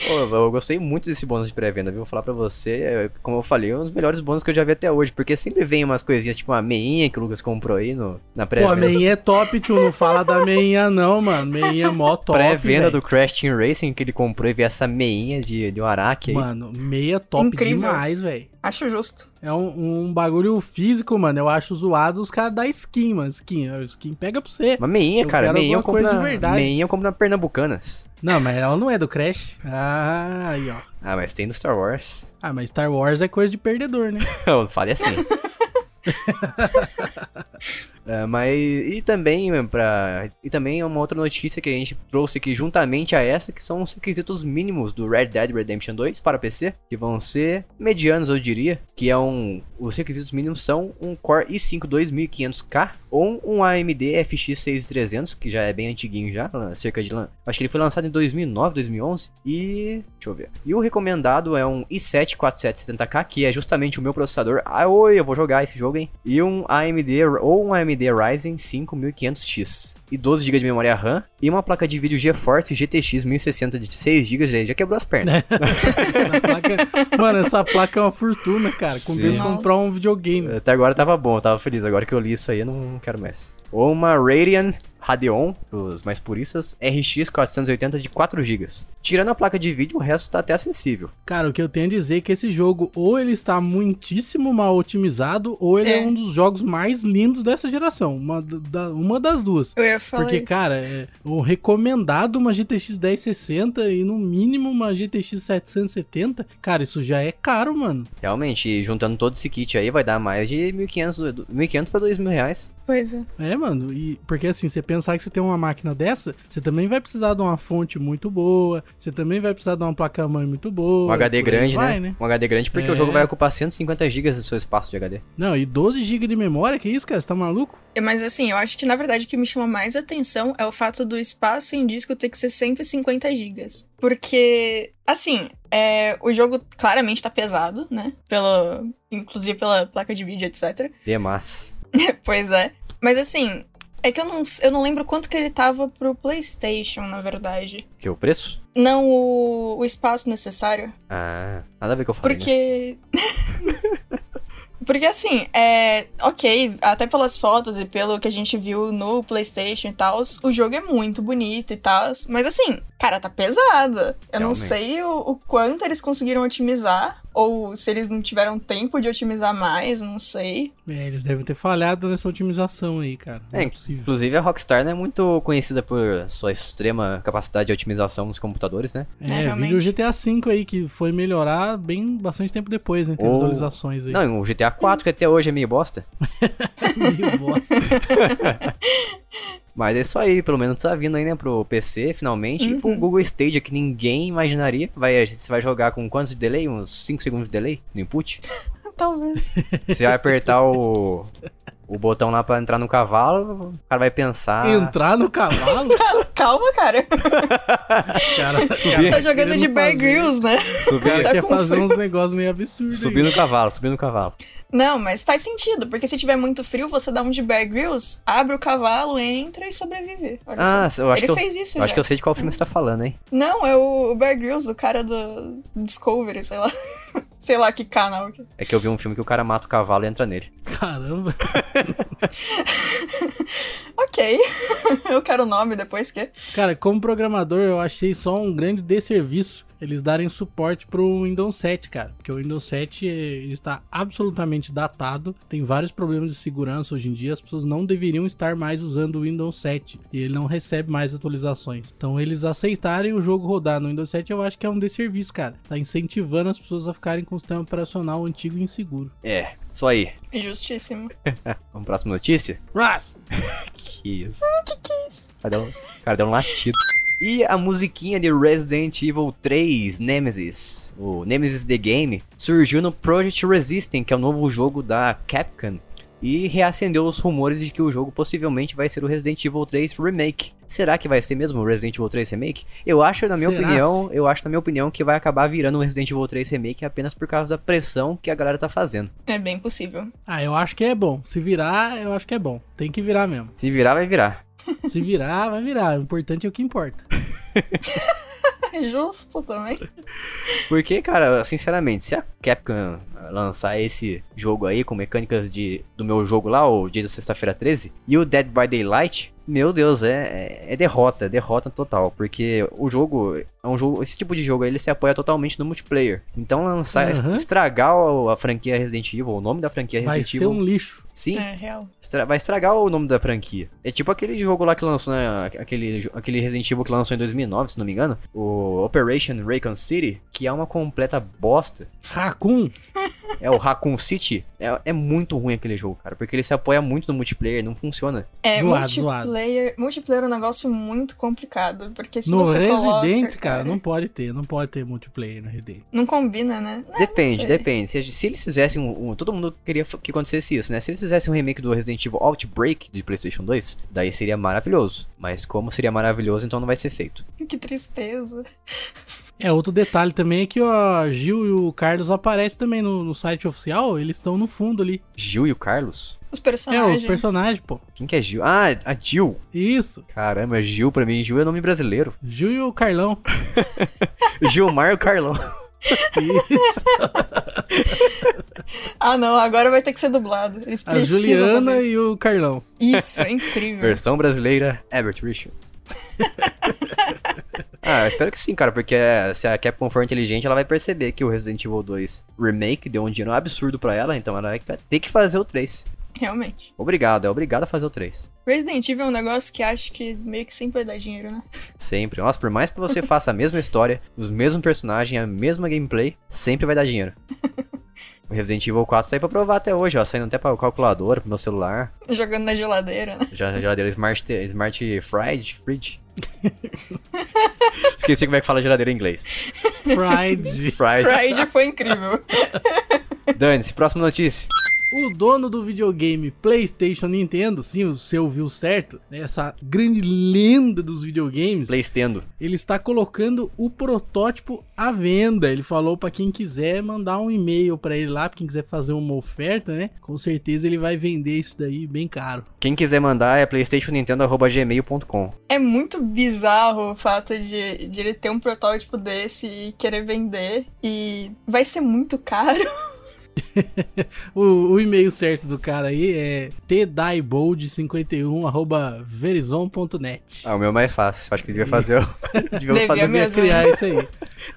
Pô, eu gostei muito desse bônus de pré-venda, viu? Vou falar pra você, é, como eu falei, é um dos melhores bônus que eu já vi até hoje, porque sempre vem umas coisinhas, tipo uma meinha que o Lucas comprou aí no, na Pô, a pré-venda. meinha é top, tio. Não fala da meinha, não, mano. Meinha é mó top. Pré-venda do Crash Team Racing que ele comprou e veio essa meinha de, de um araque aí. Mano, meia top Incrível. demais, velho. Acho justo. É um, um bagulho físico, mano. Eu acho zoado os caras da skin, mano. Skin, skin pega pra você. Uma meinha, Eu cara, meinha eu compro coisa na, de verdade. meinha eu compro na Pernambucanas. Não, mas ela não é do Crash. Ah, aí, ó. Ah, mas tem do Star Wars. Ah, mas Star Wars é coisa de perdedor, né? Eu falei assim. É, mas e também para e também uma outra notícia que a gente trouxe aqui juntamente a essa que são os requisitos mínimos do Red Dead Redemption 2 para PC que vão ser medianos eu diria que é um os requisitos mínimos são um Core i5 2500K ou um AMD FX 6300 que já é bem antiguinho já cerca de acho que ele foi lançado em 2009 2011 e deixa eu ver e o recomendado é um i7 4770K que é justamente o meu processador. Ah oi eu vou jogar esse jogo hein? E um AMD ou um AMD Ryzen 5 1500X e 12 GB de memória RAM e uma placa de vídeo GeForce GTX 1060 de 6 GB já, já quebrou as pernas. Placa- Mano, essa placa é uma fortuna, cara. Com Nossa. comprar um videogame. Até agora tava bom, eu tava feliz. Agora que eu li isso aí, eu não quero mais. Ou uma Radeon Radeon, os mais puristas, RX 480 de 4 GB. Tirando a placa de vídeo, o resto tá até acessível. Cara, o que eu tenho a dizer é que esse jogo ou ele está muitíssimo mal otimizado, ou ele é, É. um dos jogos mais lindos dessa geração. Uma, da- uma das duas. Eu ia falar Porque, isso. cara, é o recomendado uma GTX 1060 e no mínimo uma GTX 770. Cara, isso já é caro, mano. Realmente, e juntando todo esse kit aí, vai dar mais de 1.500 do- 1.500 pra 2.000 reais. Pois é. É, mano, e porque assim, você pensar que você tem uma máquina dessa, você também vai precisar de uma fonte muito boa, você também vai precisar de uma placa-mãe muito boa. Um HD grande, vai, né? Um HD grande porque É. o jogo vai ocupar 150 GB do seu espaço de HD. Não, e 12 GB de memória, que isso, cara? Você tá maluco? É, Mas assim, eu acho que na verdade o que me chama mais atenção é o fato do espaço em disco ter que ser 150 gigas. Porque, assim, é, o jogo claramente tá pesado, né? Pelo, inclusive pela placa de vídeo, etc. Demais. pois é. Mas assim, é que eu não, eu não lembro quanto que ele tava pro PlayStation, na verdade. Que o preço? Não o, o espaço necessário. Ah, nada a ver com o que eu falei. né? Porque. Porque assim, é. Ok, até pelas fotos e pelo que a gente viu no PlayStation e tal, o jogo é muito bonito e tal. Mas assim, cara, tá pesado. Eu não Realmente. sei o, o quanto eles conseguiram otimizar. Ou se eles não tiveram tempo de otimizar mais, não sei. É, eles devem ter falhado nessa otimização aí, cara. Não É, é possível. Inclusive, a Rockstar não é muito conhecida por sua extrema capacidade de otimização nos computadores, né? É, É, vídeo GTA V aí, que foi melhorar bem bastante tempo depois, né? Tem Ou- atualizações aí. Não, o GTA 4, que até hoje é meio bosta. Meio bosta. Mas é isso aí, pelo menos tá vindo aí, né, pro PC, finalmente. E pro Uhum. Google Stadia, que ninguém imaginaria. Vai, você vai jogar com quantos de delay? Uns 5 segundos de delay no input? Talvez. Você vai apertar o, o botão lá pra entrar no cavalo, o cara vai pensar... Entrar no cavalo? Calma, cara. Cara, Você tá jogando de Bear Grylls, né? Subir, Tá quer fazer frio. uns negócios meio absurdos. subir no cavalo, subir no cavalo. Não, mas faz sentido, porque se tiver muito frio, você dá um de Bear Grylls, abre o cavalo, entra e sobrevive. Olha Ah, só. eu acho Ele que eu, fez isso eu acho que eu sei de qual filme você tá falando, hein? Não, é o Bear Grylls, o cara do Discovery, sei lá. sei lá que canal. que- É que eu vi um filme que o cara mata o cavalo e entra nele. Caramba. Ok. eu quero o nome depois que. Cara, como programador, eu achei só um grande desserviço eles darem suporte pro Windows 7, cara. Porque o Windows 7 eh, ele está absolutamente datado, tem vários problemas de segurança hoje em dia, as pessoas não deveriam estar mais usando o Windows 7 e ele não recebe mais atualizações. Então, eles aceitarem o jogo rodar no Windows 7, eu acho que é um desserviço, cara. Tá incentivando as pessoas a ficarem com o sistema operacional antigo e inseguro. É, isso aí. Justíssimo. Vamos próxima notícia? Ras! Que isso? que que é isso? Cara, deu um, cara, deu um latido. E a musiquinha de Resident Evil 3 Nemesis, o Nemesis The Game, surgiu no Project Resistance, que é o novo jogo da Capcom, e reacendeu os rumores de que o jogo possivelmente vai ser o Resident Evil 3 Remake. Será que vai ser mesmo o Resident Evil 3 Remake? Eu acho, na minha Será? opinião, eu acho na minha opinião que vai acabar virando um Resident Evil 3 Remake apenas por causa da pressão que a galera tá fazendo. É bem possível. Ah, eu acho que é bom. Se virar, eu acho que é bom. Tem que virar mesmo. Se virar, vai virar. Se virar, vai virar. O importante é o que importa. Justo também. Porque, cara, sinceramente, se a Capcom lançar esse jogo aí com mecânicas de, do meu jogo lá, o dia da sexta-feira 13, e o Dead by Daylight, meu Deus, é, é, é derrota, é derrota total. Porque o jogo é um jogo. Esse tipo de jogo aí, ele se apoia totalmente no multiplayer. Então lançar, Aham. estragar a franquia Resident Evil, o nome da franquia Vai Resident ser Evil. um lixo. Sim, É real. estra- vai estragar o nome da franquia. É tipo aquele jogo lá que lançou, né? Aquele, aquele Resident Evil que lançou em 2009, se não me engano. O Operation Raccoon City, que é uma completa bosta. Raccoon. É o Raccoon City. É, é muito ruim aquele jogo, cara. Porque ele se apoia muito no multiplayer, não funciona. É, Zoado, multiplayer, multiplayer é um negócio muito complicado, porque se no você Resident, coloca, cara, não pode ter. Não pode ter multiplayer no Resident. não combina, né? Não, Depende, não depende. Se, se eles fizessem um, um- Todo mundo queria que acontecesse isso, né? Se eles fizessem um remake do Resident Evil Outbreak de PlayStation 2, daí seria maravilhoso. Mas como seria maravilhoso, então não vai ser feito. Que tristeza. É, outro detalhe também é que o Gil e o Carlos aparecem também no, no site oficial. Eles estão no fundo ali. Gil e o Carlos? Os É, personagens. os personagens, pô. Quem que é Gil? Ah, a Jill. Isso. Caramba, Gil pra mim. Gil é nome brasileiro. Gil e o Carlão. Gilmar e o Carlão. Isso. Ah, não, agora vai ter que ser dublado. Eles A precisam Juliana fazer e o Carlão. isso. É incrível. Versão brasileira, Herbert Richards. ah, eu espero que sim, cara, porque é, se a Capcom for inteligente, ela vai perceber que o Resident Evil 2 Remake deu um dinheiro absurdo pra ela, então ela vai ter que fazer o 3. Realmente. Obrigado, é obrigado a fazer o 3. Resident Evil é um negócio que acho que meio que sempre vai dar dinheiro, né? Sempre. Nossa, por mais que você faça a mesma história, os mesmos personagens, a mesma gameplay, sempre vai dar dinheiro. O Resident Evil 4 tá aí pra provar até hoje, ó, saindo até pra calculadora, pro meu celular. Jogando na geladeira, né? Já, geladeira Smart, Smart Fridge, Fridge. Esqueci como é que fala geladeira em inglês. Pride. Fried. Pride foi incrível. Dane-se, próxima notícia. O dono do videogame PlayStation Nintendo, sim, você ouviu certo, né, essa grande lenda dos videogames, PlayStendo. ele está colocando o protótipo à venda. Ele falou pra quem quiser mandar um e-mail pra ele lá, pra quem quiser fazer uma oferta, né? Com certeza ele vai vender isso daí bem caro. Quem quiser mandar é playstationnintendo.gmail.com. É muito bizarro o fato de, de ele ter um protótipo desse e querer vender. E vai ser muito caro. O, o e-mail certo do cara aí é tdaibold51@verizon.net. Ah, o meu é mais fácil. Acho que devia fazer o. devia Devia fazer mesmo. Devia criar isso aí.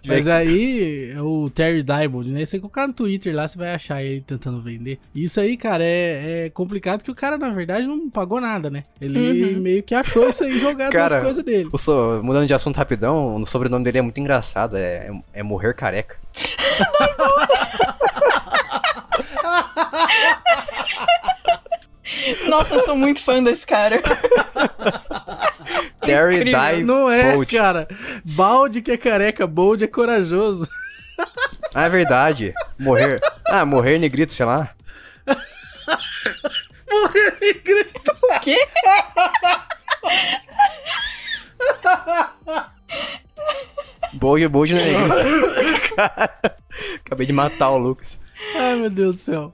Mas aí, é o Terry Diebold, né? Você colocar no Twitter lá, você vai achar ele tentando vender. Isso aí, cara, é, é complicado que o cara, na verdade, não pagou nada, né? Ele Uhum. meio que achou isso aí jogado Cara, nas coisas dele. So- Mudando de assunto rapidão, o sobrenome dele é muito engraçado. É, é, é Morrer Careca. Nossa, eu sou muito fã desse cara. Terry. Die Não é, Bolt. cara. Balde que é careca, Bold é corajoso. Ah, é verdade. Morrer. Ah, morrer negrito, sei lá. O quê? Bold, bold negrito. Cara, acabei de matar o Lucas. Ai, meu Deus do céu.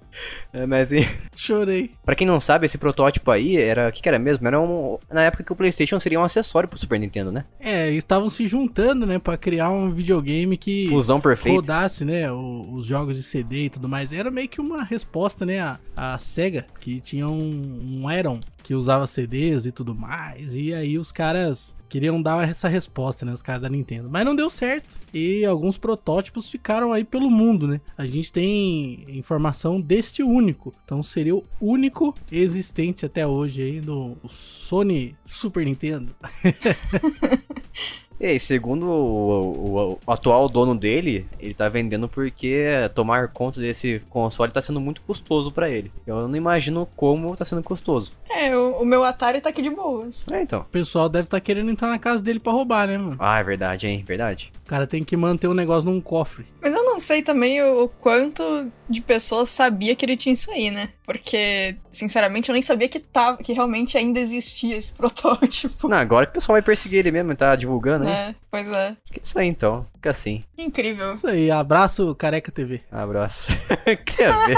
É, mas e, Chorei. pra quem não sabe, esse protótipo aí era. O que, que era mesmo? Era um. Na época que o PlayStation seria um acessório pro Super Nintendo, né? É, eles estavam se juntando, né, pra criar um videogame que Fusão perfeita. rodasse, né, o- os jogos de CD e tudo mais. Era meio que uma resposta, né, à, à SEGA, que tinha um, um Aeron que usava CDs e tudo mais. E aí os caras queriam dar essa resposta, né, os caras da Nintendo. Mas não deu certo. E alguns protótipos ficaram aí pelo mundo, né. A gente tem informação deste único. Então seria o único existente até hoje aí no Sony Super Nintendo. E aí, segundo o, o- o atual dono dele, ele tá vendendo porque tomar conta desse console tá sendo muito custoso pra ele. Eu não imagino como tá sendo custoso. É, o, o meu Atari tá aqui de boas. É, então. O pessoal deve estar querendo entrar na casa dele pra roubar, né, mano? Ah, é verdade, hein? Verdade. O cara tem que manter o negócio num cofre. Mas eu não sei também o, o quanto de pessoas sabia que ele tinha isso aí, né? Porque, sinceramente, eu nem sabia que, tava, que realmente ainda existia esse protótipo. Não, agora que o pessoal vai perseguir ele mesmo, tá divulgando, hein? É, pois é. Acho que é isso aí então. Fica assim. Incrível. Isso aí, abraço Careca TV. Abraço. Queria ver.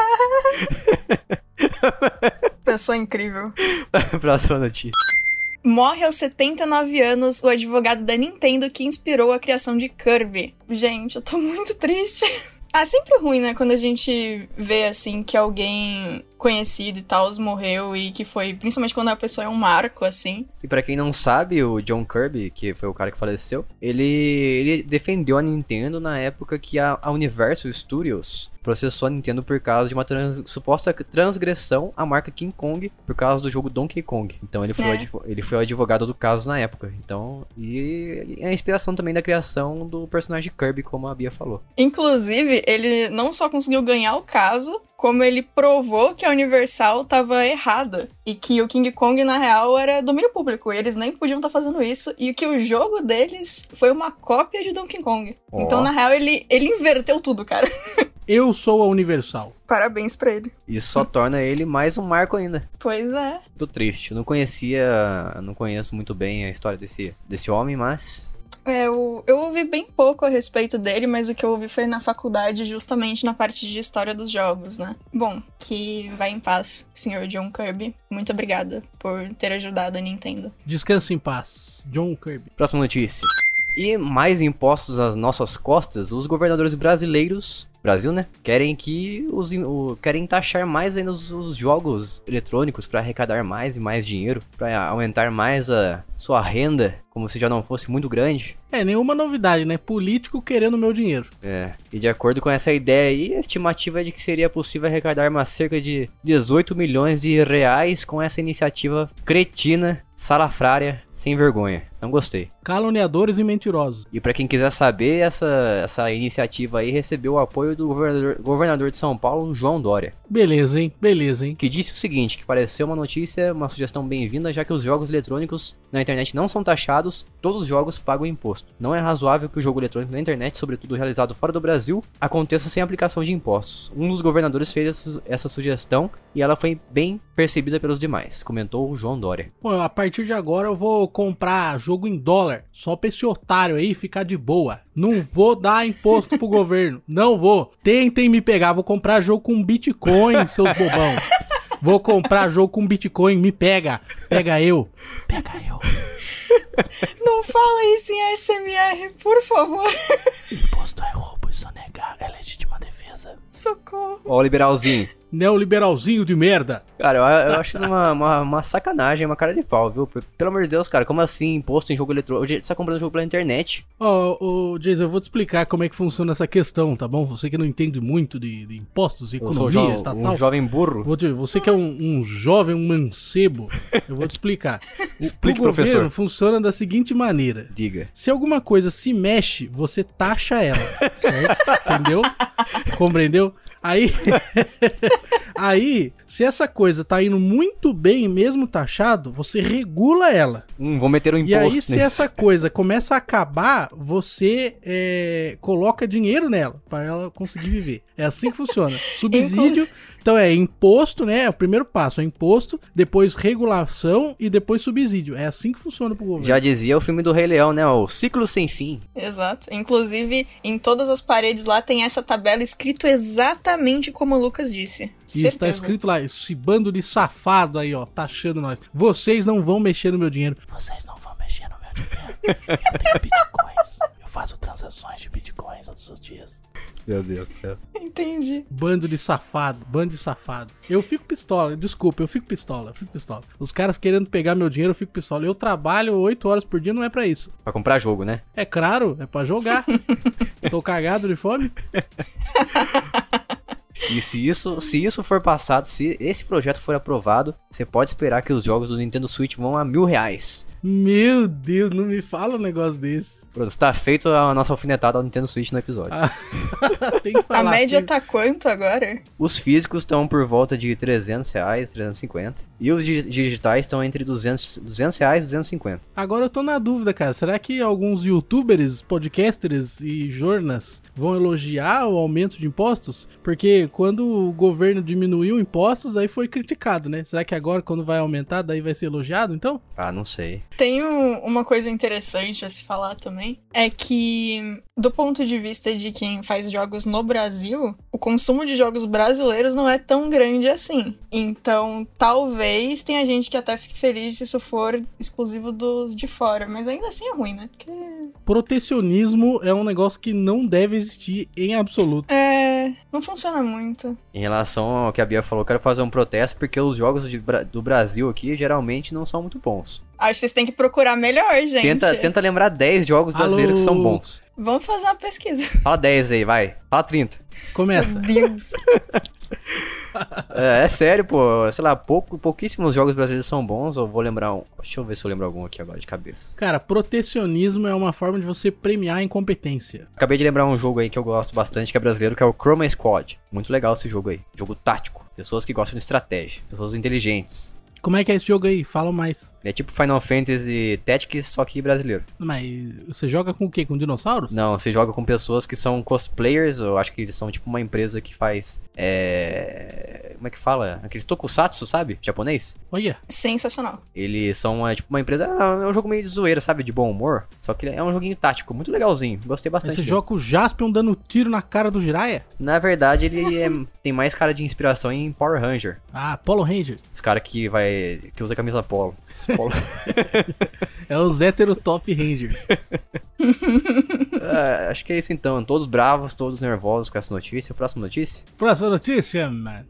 Pessoa incrível. Próxima notícia. Morre aos 79 anos o advogado da Nintendo que inspirou a criação de Kirby. Gente, eu tô muito triste. Ah, sempre ruim, né? Quando a gente vê, assim, que alguém conhecido e tal morreu e que foi... Principalmente quando a pessoa é um marco, assim. E pra quem não sabe, o John Kirby, que foi o cara que faleceu, ele, ele defendeu a Nintendo na época que a, a Universal Studios processou a Nintendo por causa de uma trans- suposta transgressão à marca King Kong por causa do jogo Donkey Kong. Então ele foi, o É. advo- ele foi o advogado do caso na época. Então, e é a inspiração também da criação do personagem Kirby, como a Bia falou. Inclusive, ele não só conseguiu ganhar o caso, como ele provou que a Universal tava errada. E que o King Kong, na real, era domínio público. E eles nem podiam estar fazendo isso. E que o jogo deles foi uma cópia de Donkey Kong. Ó. Então, na real, ele, ele inverteu tudo, cara. Eu sou a Universal. Parabéns pra ele. Isso só torna ele mais um marco ainda. Pois é. Tô triste. Eu não conhecia, não conheço muito bem a história desse, desse homem, mas É, eu, eu ouvi bem pouco a respeito dele, mas o que eu ouvi foi na faculdade, justamente na parte de história dos jogos, né? Bom, que vai em paz, senhor John Kirby. Muito obrigada por ter ajudado a Nintendo. Descanse em paz. John Kirby. Próxima notícia. E mais impostos às nossas costas, os governadores brasileiros, Brasil, né? Querem que os o- querem taxar mais ainda os, os jogos eletrônicos para arrecadar mais e mais dinheiro, para aumentar mais a sua renda, como se já não fosse muito grande. É, nenhuma novidade, né? Político querendo meu dinheiro. É, e de acordo com essa ideia aí, a estimativa é de que seria possível arrecadar mais cerca de 18 milhões de reais com essa iniciativa cretina, salafrária, sem vergonha. Não gostei. Caluniadores e mentirosos. E pra quem quiser saber, essa, essa iniciativa aí recebeu o apoio do governador, governador de São Paulo, João Dória, Beleza, hein? Beleza, hein? que disse o seguinte, que pareceu uma notícia, uma sugestão bem-vinda, já que os jogos eletrônicos na internet não são taxados, todos os jogos pagam imposto. Não é razoável que o jogo eletrônico na internet, sobretudo realizado fora do Brasil, aconteça sem aplicação de impostos. Um dos governadores fez essa, sugestão e ela foi bem percebida pelos demais, comentou o João Dória. Pô, a partir de agora eu vou comprar jogo em dólar. Só pra esse otário aí ficar de boa. Não vou dar imposto pro governo. Não vou. Tentem me pegar. Vou comprar jogo com Bitcoin, seus bobão. Vou comprar jogo com Bitcoin. Me pega. Pega eu. Pega eu. Não fala isso em ASMR, por favor. Imposto é roubo e sonegar é legítima defesa. Socorro. Ó o liberalzinho. Neoliberalzinho de merda. Cara, eu, eu acho isso uma, uma, uma sacanagem, uma cara de pau, viu? Pelo amor de Deus, cara, como assim imposto em jogo eletrônico? Hoje você tá comprando jogo pela internet. Ó, ô, Jason, eu vou te explicar como é que funciona essa questão, tá bom? Você que não entende muito de, de impostos, sou economia, jo um estatal. jovem burro. Vou te, você que é um, um jovem, um mancebo, eu vou te explicar. O Explique, o governo professor. funciona da seguinte maneira. Diga. Se alguma coisa se mexe, você taxa ela, certo? Entendeu? Compreendeu? Aí, aí, se essa coisa tá indo muito bem, mesmo taxado, você regula ela. Hum, vou meter um E imposto aí, se essa coisa começa a acabar, você é, coloca dinheiro nela pra ela conseguir viver. É assim que funciona. Subsídio Então é imposto, né? É o primeiro passo, é imposto, depois regulação e depois subsídio. É assim que funciona pro governo. Já dizia o filme do Rei Leão, né? O ciclo sem fim. Exato. Inclusive, em todas as paredes lá tem essa tabela escrito exatamente como o Lucas disse. Isso tá escrito lá, esse bando de safado aí, ó, taxando nós. Vocês não vão mexer no meu dinheiro. Vocês não vão mexer no meu dinheiro. Eu tenho bitcoins. Eu faço transações de bitcoins todos os dias. Meu Deus do céu. Entendi. Bando de safado, bando de safado. Eu fico pistola, desculpa, eu fico pistola, eu fico pistola. Os caras querendo pegar meu dinheiro, eu fico pistola. Eu trabalho 8 horas por dia, não é pra isso. Pra comprar jogo, né? É claro, é pra jogar. Tô cagado de fome. E se isso, se isso for passado, se esse projeto for aprovado, você pode esperar que os jogos do Nintendo Switch vão a mil reais. Meu Deus, não me fala um negócio desse. Pronto, está feito a nossa alfinetada ao Nintendo Switch no episódio. Ah, tem que falar. A média filho. tá quanto agora? Os físicos estão por volta de 300 reais, 350. E os di- digitais estão entre 200, 200 reais e 250. Agora eu tô na dúvida, cara. Será que alguns youtubers, podcasters e jornas vão elogiar o aumento de impostos? Porque quando o governo diminuiu impostos, aí foi criticado, né? Será que agora, quando vai aumentar, daí vai ser elogiado, então? Ah, não sei. Tem um- uma coisa interessante a se falar também. É que, do ponto de vista de quem faz jogos no Brasil, o consumo de jogos brasileiros não é tão grande assim. Então, talvez tenha gente que até fique feliz se isso for exclusivo dos de fora. Mas ainda assim é ruim, né? Porque. Protecionismo é um negócio que não deve existir em absoluto. É. Não funciona muito. Em relação ao que a Bia falou, eu quero fazer um protesto porque os jogos de do Brasil aqui geralmente não são muito bons. Acho que vocês têm que procurar melhor, gente. Tenta, tenta lembrar 10 jogos brasileiros que são bons. Vamos fazer uma pesquisa. Fala 10 aí, vai. Fala 30. Começa. Meu Deus. É, é sério, pô. Sei lá, pouco, pouquíssimos jogos brasileiros são bons. Eu vou lembrar um. Deixa eu ver se eu lembro algum aqui agora de cabeça. Cara, protecionismo é uma forma de você premiar a incompetência. Acabei de lembrar um jogo aí que eu gosto bastante, que é brasileiro, que é o Chroma Squad. Muito legal esse jogo aí. Jogo tático. Pessoas que gostam de estratégia. Pessoas inteligentes. Como é que é esse jogo aí? Fala mais. É tipo Final Fantasy Tactics, só que brasileiro. Mas você joga com o quê? Com dinossauros? Não, você joga com pessoas que são cosplayers, eu acho que eles são tipo uma empresa que faz. É. Como é que fala? Aqueles tokusatsu, sabe? Japonês? Olha, Sensacional. Eles são é, tipo uma empresa. ah, É um jogo meio de zoeira, sabe? De bom humor. Só que é um joguinho tático, muito legalzinho. Gostei bastante. você joga o Jaspion dando tiro na cara do Jiraiya? Na verdade, ele é- tem mais cara de inspiração em Power Ranger. Ah, Polo Rangers. Esse cara que vai. que usa camisa polo. Esse polo. É os hétero top Rangers. É, acho que é isso então. Todos bravos, todos nervosos com essa notícia. Próxima notícia. Próxima notícia, mano.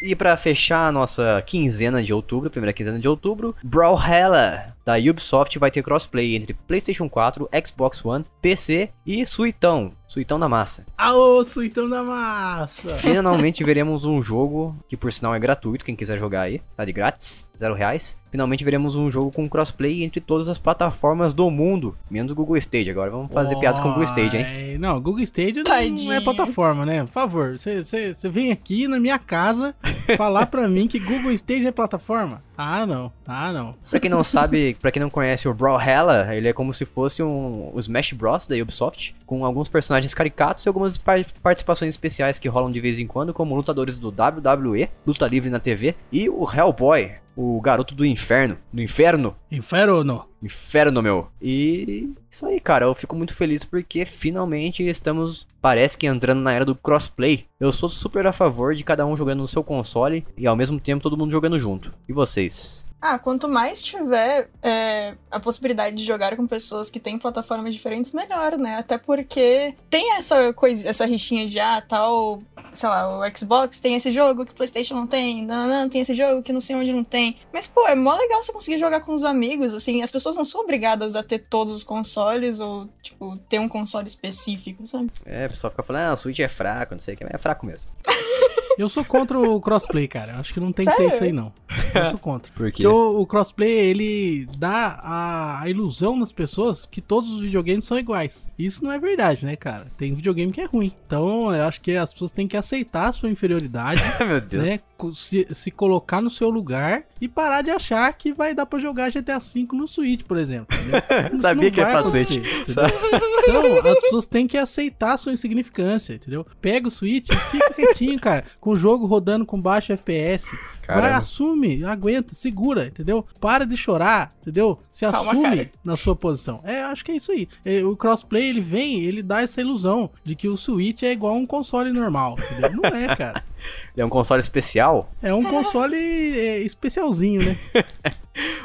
E pra fechar a nossa quinzena de outubro, primeira quinzena de outubro, Brawlhalla da Ubisoft vai ter crossplay entre PlayStation 4, Xbox One, PC e Suitão, Suitão da massa. Aô, suitão da massa. Finalmente veremos um jogo que por sinal é gratuito, quem quiser jogar aí, tá de grátis, zero reais. Finalmente veremos um jogo com crossplay entre todas as plataformas do mundo, menos o Google Stage. Agora vamos fazer piadas com o Google Stage, hein? Não, Google Stage não Tadinho. é plataforma, né? Por favor, você vem aqui na minha casa falar pra mim que Google Stage é plataforma? Ah, não. Ah, não. Pra quem não sabe, pra quem não conhece o Brawlhalla, ele é como se fosse um, o Smash Bros da Ubisoft, com alguns personagens caricatos e algumas par- participações especiais que rolam de vez em quando, como lutadores do WWE, luta livre na TV, e o Hellboy, o garoto do inferno, do inferno, Inferno. inferno meu. E isso aí, cara, eu fico muito feliz porque finalmente estamos, parece que entrando na era do crossplay. Eu sou super a favor de cada um jogando no seu console e ao mesmo tempo todo mundo jogando junto. E vocês? Ah, quanto mais tiver é, a possibilidade de jogar com pessoas que têm plataformas diferentes, melhor, né? Até porque tem essa coisa, essa rixinha de ah, tal, sei lá, o Xbox tem esse jogo que o PlayStation não tem, não, não, tem esse jogo que não sei onde não tem. Mas, pô, é mó legal você conseguir jogar com os amigos, assim, as pessoas não são obrigadas a ter todos os consoles ou, tipo, ter um console específico, sabe? É, o pessoal fica falando, ah, o Switch é fraco, não sei o que, mas é fraco mesmo. Eu sou contra o crossplay, cara. Acho que não tem que ter Sério? isso aí, não. Eu sou contra. Por quê? Porque o, o crossplay, ele dá a, a ilusão nas pessoas que todos os videogames são iguais. Isso não é verdade, né, cara? Tem videogame que é ruim. Então, eu acho que as pessoas têm que aceitar a sua inferioridade, Meu Deus. né? Se, se colocar no seu lugar e parar de achar que vai dar pra jogar GTA V no Switch, por exemplo. Sabia que Switch. entendeu? Então, as pessoas têm que aceitar a sua insignificância, entendeu? Pega o Switch e fica quietinho, cara, com o jogo rodando com baixo FPS. Vai, Caramba. assume, aguenta, segura, entendeu? Para de chorar, entendeu? Se Calma, assume cara. na sua posição. É, acho que é isso aí. É, o crossplay, ele vem, ele dá essa ilusão de que o Switch é igual a um console normal, entendeu? Não é, cara. É um console especial. É um console é, especialzinho, né?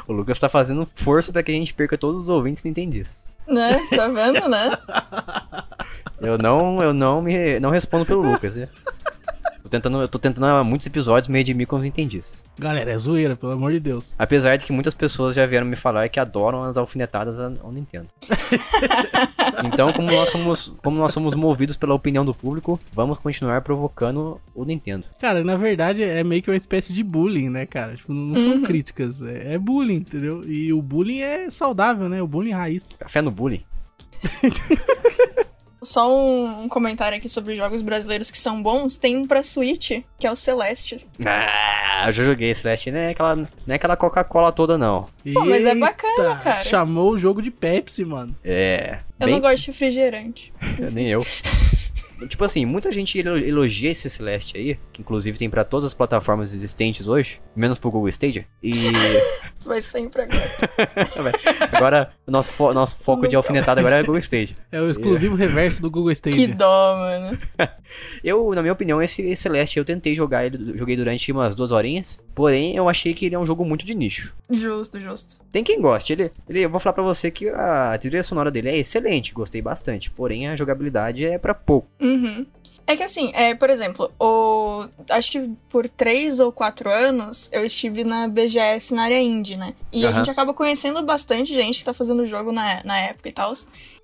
O Lucas tá fazendo força pra que a gente perca todos os ouvintes nintendistas. Né? Você tá vendo, né? Eu não, eu não me não respondo pelo Lucas, né? Tô tentando, eu tô tentando há muitos episódios me redimir com os nintendistas. Galera, é zoeira, pelo amor de Deus. Apesar de que muitas pessoas já vieram me falar que adoram as alfinetadas ao ao Nintendo. então, como nós somos, como nós somos movidos pela opinião do público, vamos continuar provocando o Nintendo. Cara, na verdade é meio que uma espécie de bullying, né, cara? Tipo, não são críticas, é, é bullying, entendeu? E o bullying é saudável, né? O bullying raiz. Café no bullying. Só um, um comentário aqui sobre jogos brasileiros que são bons. Tem um pra Switch, que é o Celeste. Ah, eu já joguei Celeste, não é aquela, não é aquela Coca-Cola toda não. Pô, mas é Eita, bacana, cara. Chamou o jogo de Pepsi, mano. É. Eu bem- não gosto de refrigerante. Nem eu. tipo assim, muita gente elo- elogia esse Celeste aí, que inclusive tem pra todas as plataformas existentes hoje, menos pro Google Stadia. E Vai sempre agora. agora o nosso, fo- nosso foco de alfinetada agora é Google Stadia. É o exclusivo reverso do Google Que Stadia. dó, mano. Eu, na minha opinião, esse Celeste eu tentei jogar ele, joguei durante umas duas horinhas, porém eu achei que ele é um jogo muito de nicho. Justo, justo. Tem quem goste, ele, ele eu vou falar pra você que a trilha sonora dele é excelente, gostei bastante, porém a jogabilidade é pra pouco. Uhum. É que assim, é, por exemplo, o... acho que por três ou quatro anos eu estive na BGS na área indie, né? E a Aham. gente acaba conhecendo bastante gente que tá fazendo jogo na, na época e tal.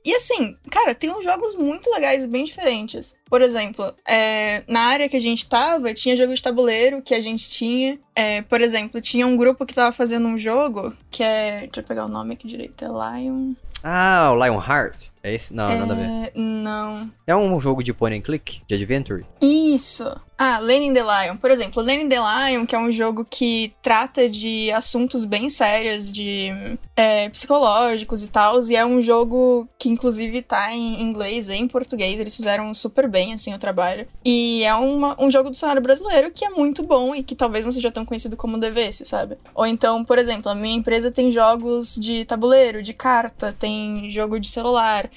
E assim, cara, tem uns jogos muito legais e bem diferentes. Por exemplo, é, na área que a gente tava, tinha jogo de tabuleiro que a gente tinha. É, por exemplo, tinha um grupo que tava fazendo um jogo que é. Deixa eu pegar o nome aqui direito. É Lion. Ah, o Lionheart? É esse? Não, nada a ver. É, não. É um jogo de point and click, de adventure? Isso. Ah, Lenin the Lion. Por exemplo, Lenin the Lion, que é um jogo que trata de assuntos bem sérios, de é, psicológicos e tal, e é um jogo que inclusive tá em inglês e em português, eles fizeram super bem, assim, o trabalho. E é uma- um jogo do cenário brasileiro que é muito bom e que talvez não seja tão conhecido como devesse, sabe? Ou então, por exemplo, a minha empresa tem jogos de tabuleiro, de carta, tem jogo de celular,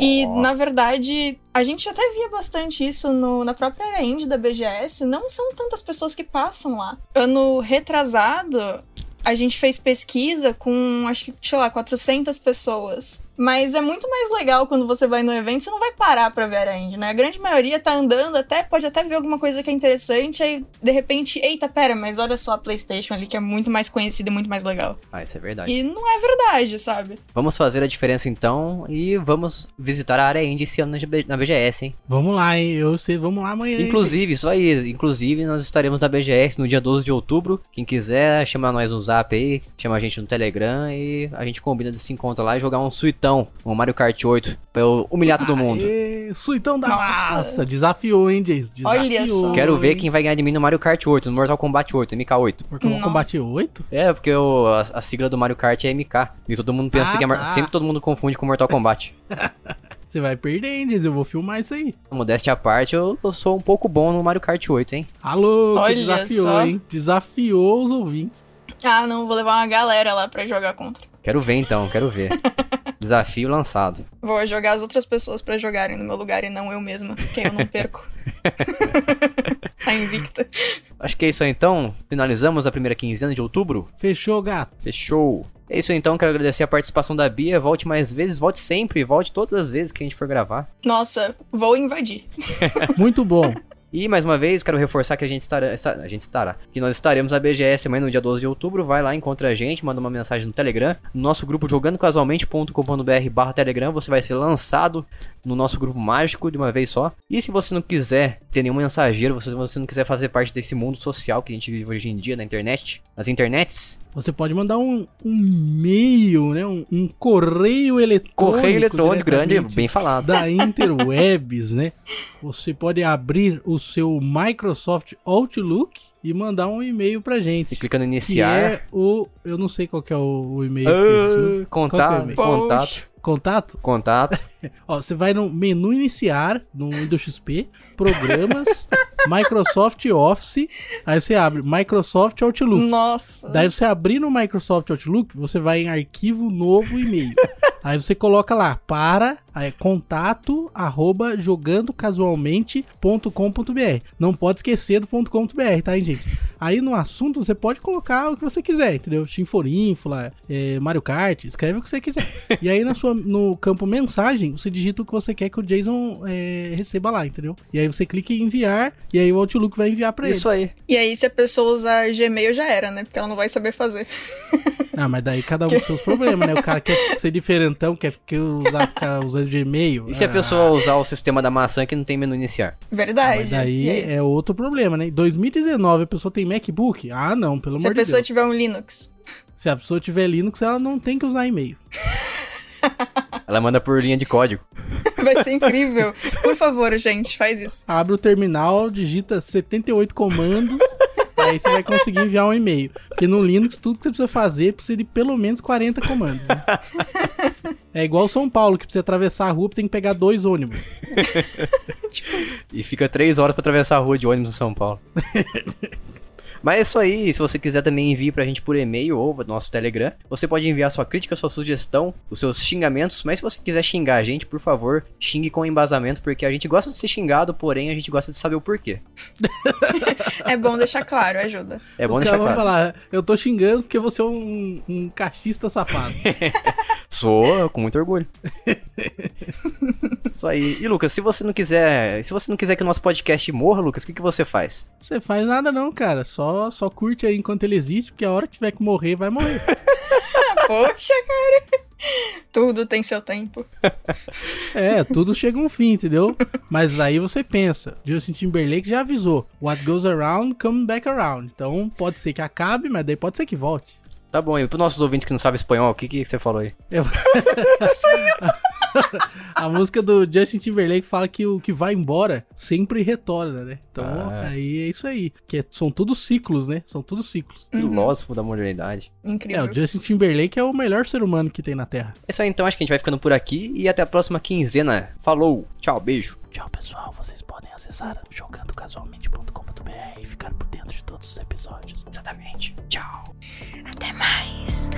e, Ó. na verdade, a gente até via bastante isso no- na própria área indie da BGS. Não são tantas pessoas que passam lá. Ano retrasado, a gente fez pesquisa com, acho que, sei lá, 400 pessoas. Mas é muito mais legal quando você vai no evento, você não vai parar pra ver a área indie, né? A grande maioria tá andando, até pode até ver alguma coisa que é interessante, aí, de repente, eita, pera, mas olha só a PlayStation ali, que é muito mais conhecida e muito mais legal. Ah, isso é verdade. E não é verdade, sabe? Vamos fazer a diferença então e vamos visitar a área indie esse ano na BGS, hein? Vamos lá, hein? Eu sei, vamos lá amanhã. hein? Inclusive, isso aí, inclusive nós estaremos na BGS no dia 12 de outubro. Quem quiser, chama nós no zap aí, chama a gente no Telegram e a gente combina de se encontrar lá e jogar um suitão, um Mario Kart 8, pra eu humilhar todo mundo. Aê, suitão da Nossa. massa. Desafiou, hein, Jace? Olha Desafiou. só. Quero ver quem vai ganhar de mim no Mario Kart 8, no Mortal Kombat 8, MK8. Mortal Nossa. Kombat 8? É, porque o- a, a sigla do Mario Kart é MK. E todo mundo pensa Ah, que é tá. sempre todo mundo confunde com Mortal Kombat. Você vai perder, hein, Jace? Eu vou filmar isso aí. Modéstia à parte, eu, eu sou um pouco bom no Mario Kart 8, hein? Alô, que Olha desafiou, só. hein? Desafiou os ouvintes. Ah, não, vou levar uma galera lá pra jogar contra. Quero ver então, quero ver. Desafio lançado. Vou jogar as outras pessoas pra jogarem no meu lugar e não eu mesma, que eu não perco. Sai invicta. Acho que é isso aí então. Finalizamos a primeira quinzena de outubro. Fechou, gato. Fechou. É isso aí então, quero agradecer a participação da Bia. Volte mais vezes, volte sempre, volte todas as vezes que a gente for gravar. Nossa, vou invadir. Muito bom. E mais uma vez, quero reforçar que a gente estará, a gente estará, que nós estaremos na BGS amanhã no dia 12 de outubro. Vai lá, encontra a gente, manda uma mensagem no Telegram. No nosso grupo jogandocasualmente.com.br barra Telegram, você vai ser lançado no nosso grupo mágico de uma vez só. E se você não quiser ter nenhum mensageiro, se você não quiser fazer parte desse mundo social que a gente vive hoje em dia na internet, nas internets, Você pode mandar um, um e-mail, né? Um, um correio eletrônico. correio eletrônico grande, bem falado. Da Interwebs, né? Você pode abrir o seu Microsoft Outlook e mandar um e-mail pra gente. Você clica no iniciar. é o. Eu não sei qual que é o, o e-mail. Ah, é o contato, e-mail? contato, Contato? contato. Ó, você vai no menu iniciar, no Windows XP, programas, Microsoft Office, aí você abre Microsoft Outlook. Nossa. Daí você abrir no Microsoft Outlook, você vai em arquivo novo e-mail. Aí você coloca lá para aí, contato arroba jogandocasualmente.com.br. Não pode esquecer do .com.br, tá, hein, gente? Aí no assunto você pode colocar o que você quiser, entendeu? Chinforinfla, é, Mario Kart, escreve o que você quiser. E aí na sua, no campo mensagem, você digita o que você quer que o Jason é, receba lá, entendeu? E aí você clica em enviar, e aí o Outlook vai enviar pra ele. Isso aí. E aí, se a pessoa usar Gmail, já era, né? Porque ela não vai saber fazer. Ah, mas daí cada um com seus problemas, né? O cara quer ser diferentão, quer quer usar, ficar usando Gmail. E se a Ah, pessoa usar o sistema da maçã que não tem menu iniciar? Verdade. Mas daí E aí? é outro problema, né? Em 2019 a pessoa tem MacBook? Ah, não, pelo Se a amor de pessoa Deus. tiver um Linux. Se a pessoa tiver Linux, ela não tem que usar e-mail. Ela manda por linha de código. Vai ser incrível. Por favor, gente, faz isso. Abre o terminal, digita 78 comandos, aí você vai conseguir enviar um e-mail. Porque no Linux, tudo que você precisa fazer precisa de pelo menos 40 comandos. né? É igual São Paulo, que precisa atravessar a rua, tem que pegar dois ônibus. E fica três horas pra atravessar a rua de ônibus em São Paulo. Mas é isso aí, se você quiser também envie pra gente por e-mail ou no nosso Telegram. Você pode enviar sua crítica, sua sugestão, os seus xingamentos, mas se você quiser xingar a gente, por favor, xingue com embasamento, porque a gente gosta de ser xingado, porém a gente gosta de saber o porquê. É bom deixar claro, ajuda. É bom Os deixar claro. falar, eu tô xingando porque você é um, um cachista safado. Sou com muito orgulho. Isso aí. E Lucas, se você não quiser, se você não quiser que o nosso podcast morra, Lucas, o que, que você faz? Você faz nada não, cara. Só, só curte aí enquanto ele existe, porque a hora que tiver que morrer, vai morrer. Poxa, cara. Tudo tem seu tempo. É, tudo chega a um fim, entendeu? Mas aí você pensa, Justin Timberlake já avisou, what goes around, come back around. Então pode ser que acabe, mas daí pode ser que volte. Tá bom, e pros nossos ouvintes que não sabem espanhol, o que, que você falou aí? Eu- a música do Justin Timberlake fala que o que vai embora sempre retorna, né? Então Ah. aí é isso aí. Que é- são todos ciclos, né? São todos ciclos. Filósofo da modernidade. É, Incrível. o Justin Timberlake é o melhor ser humano que tem na Terra. É isso aí, então acho que a gente vai ficando por aqui e até a próxima quinzena. Falou, tchau, beijo. Tchau, pessoal. Vocês podem acessar jogandocasualmente.com.br e ficar por dentro de todos os episódios. Exatamente. Tchau. Até mais.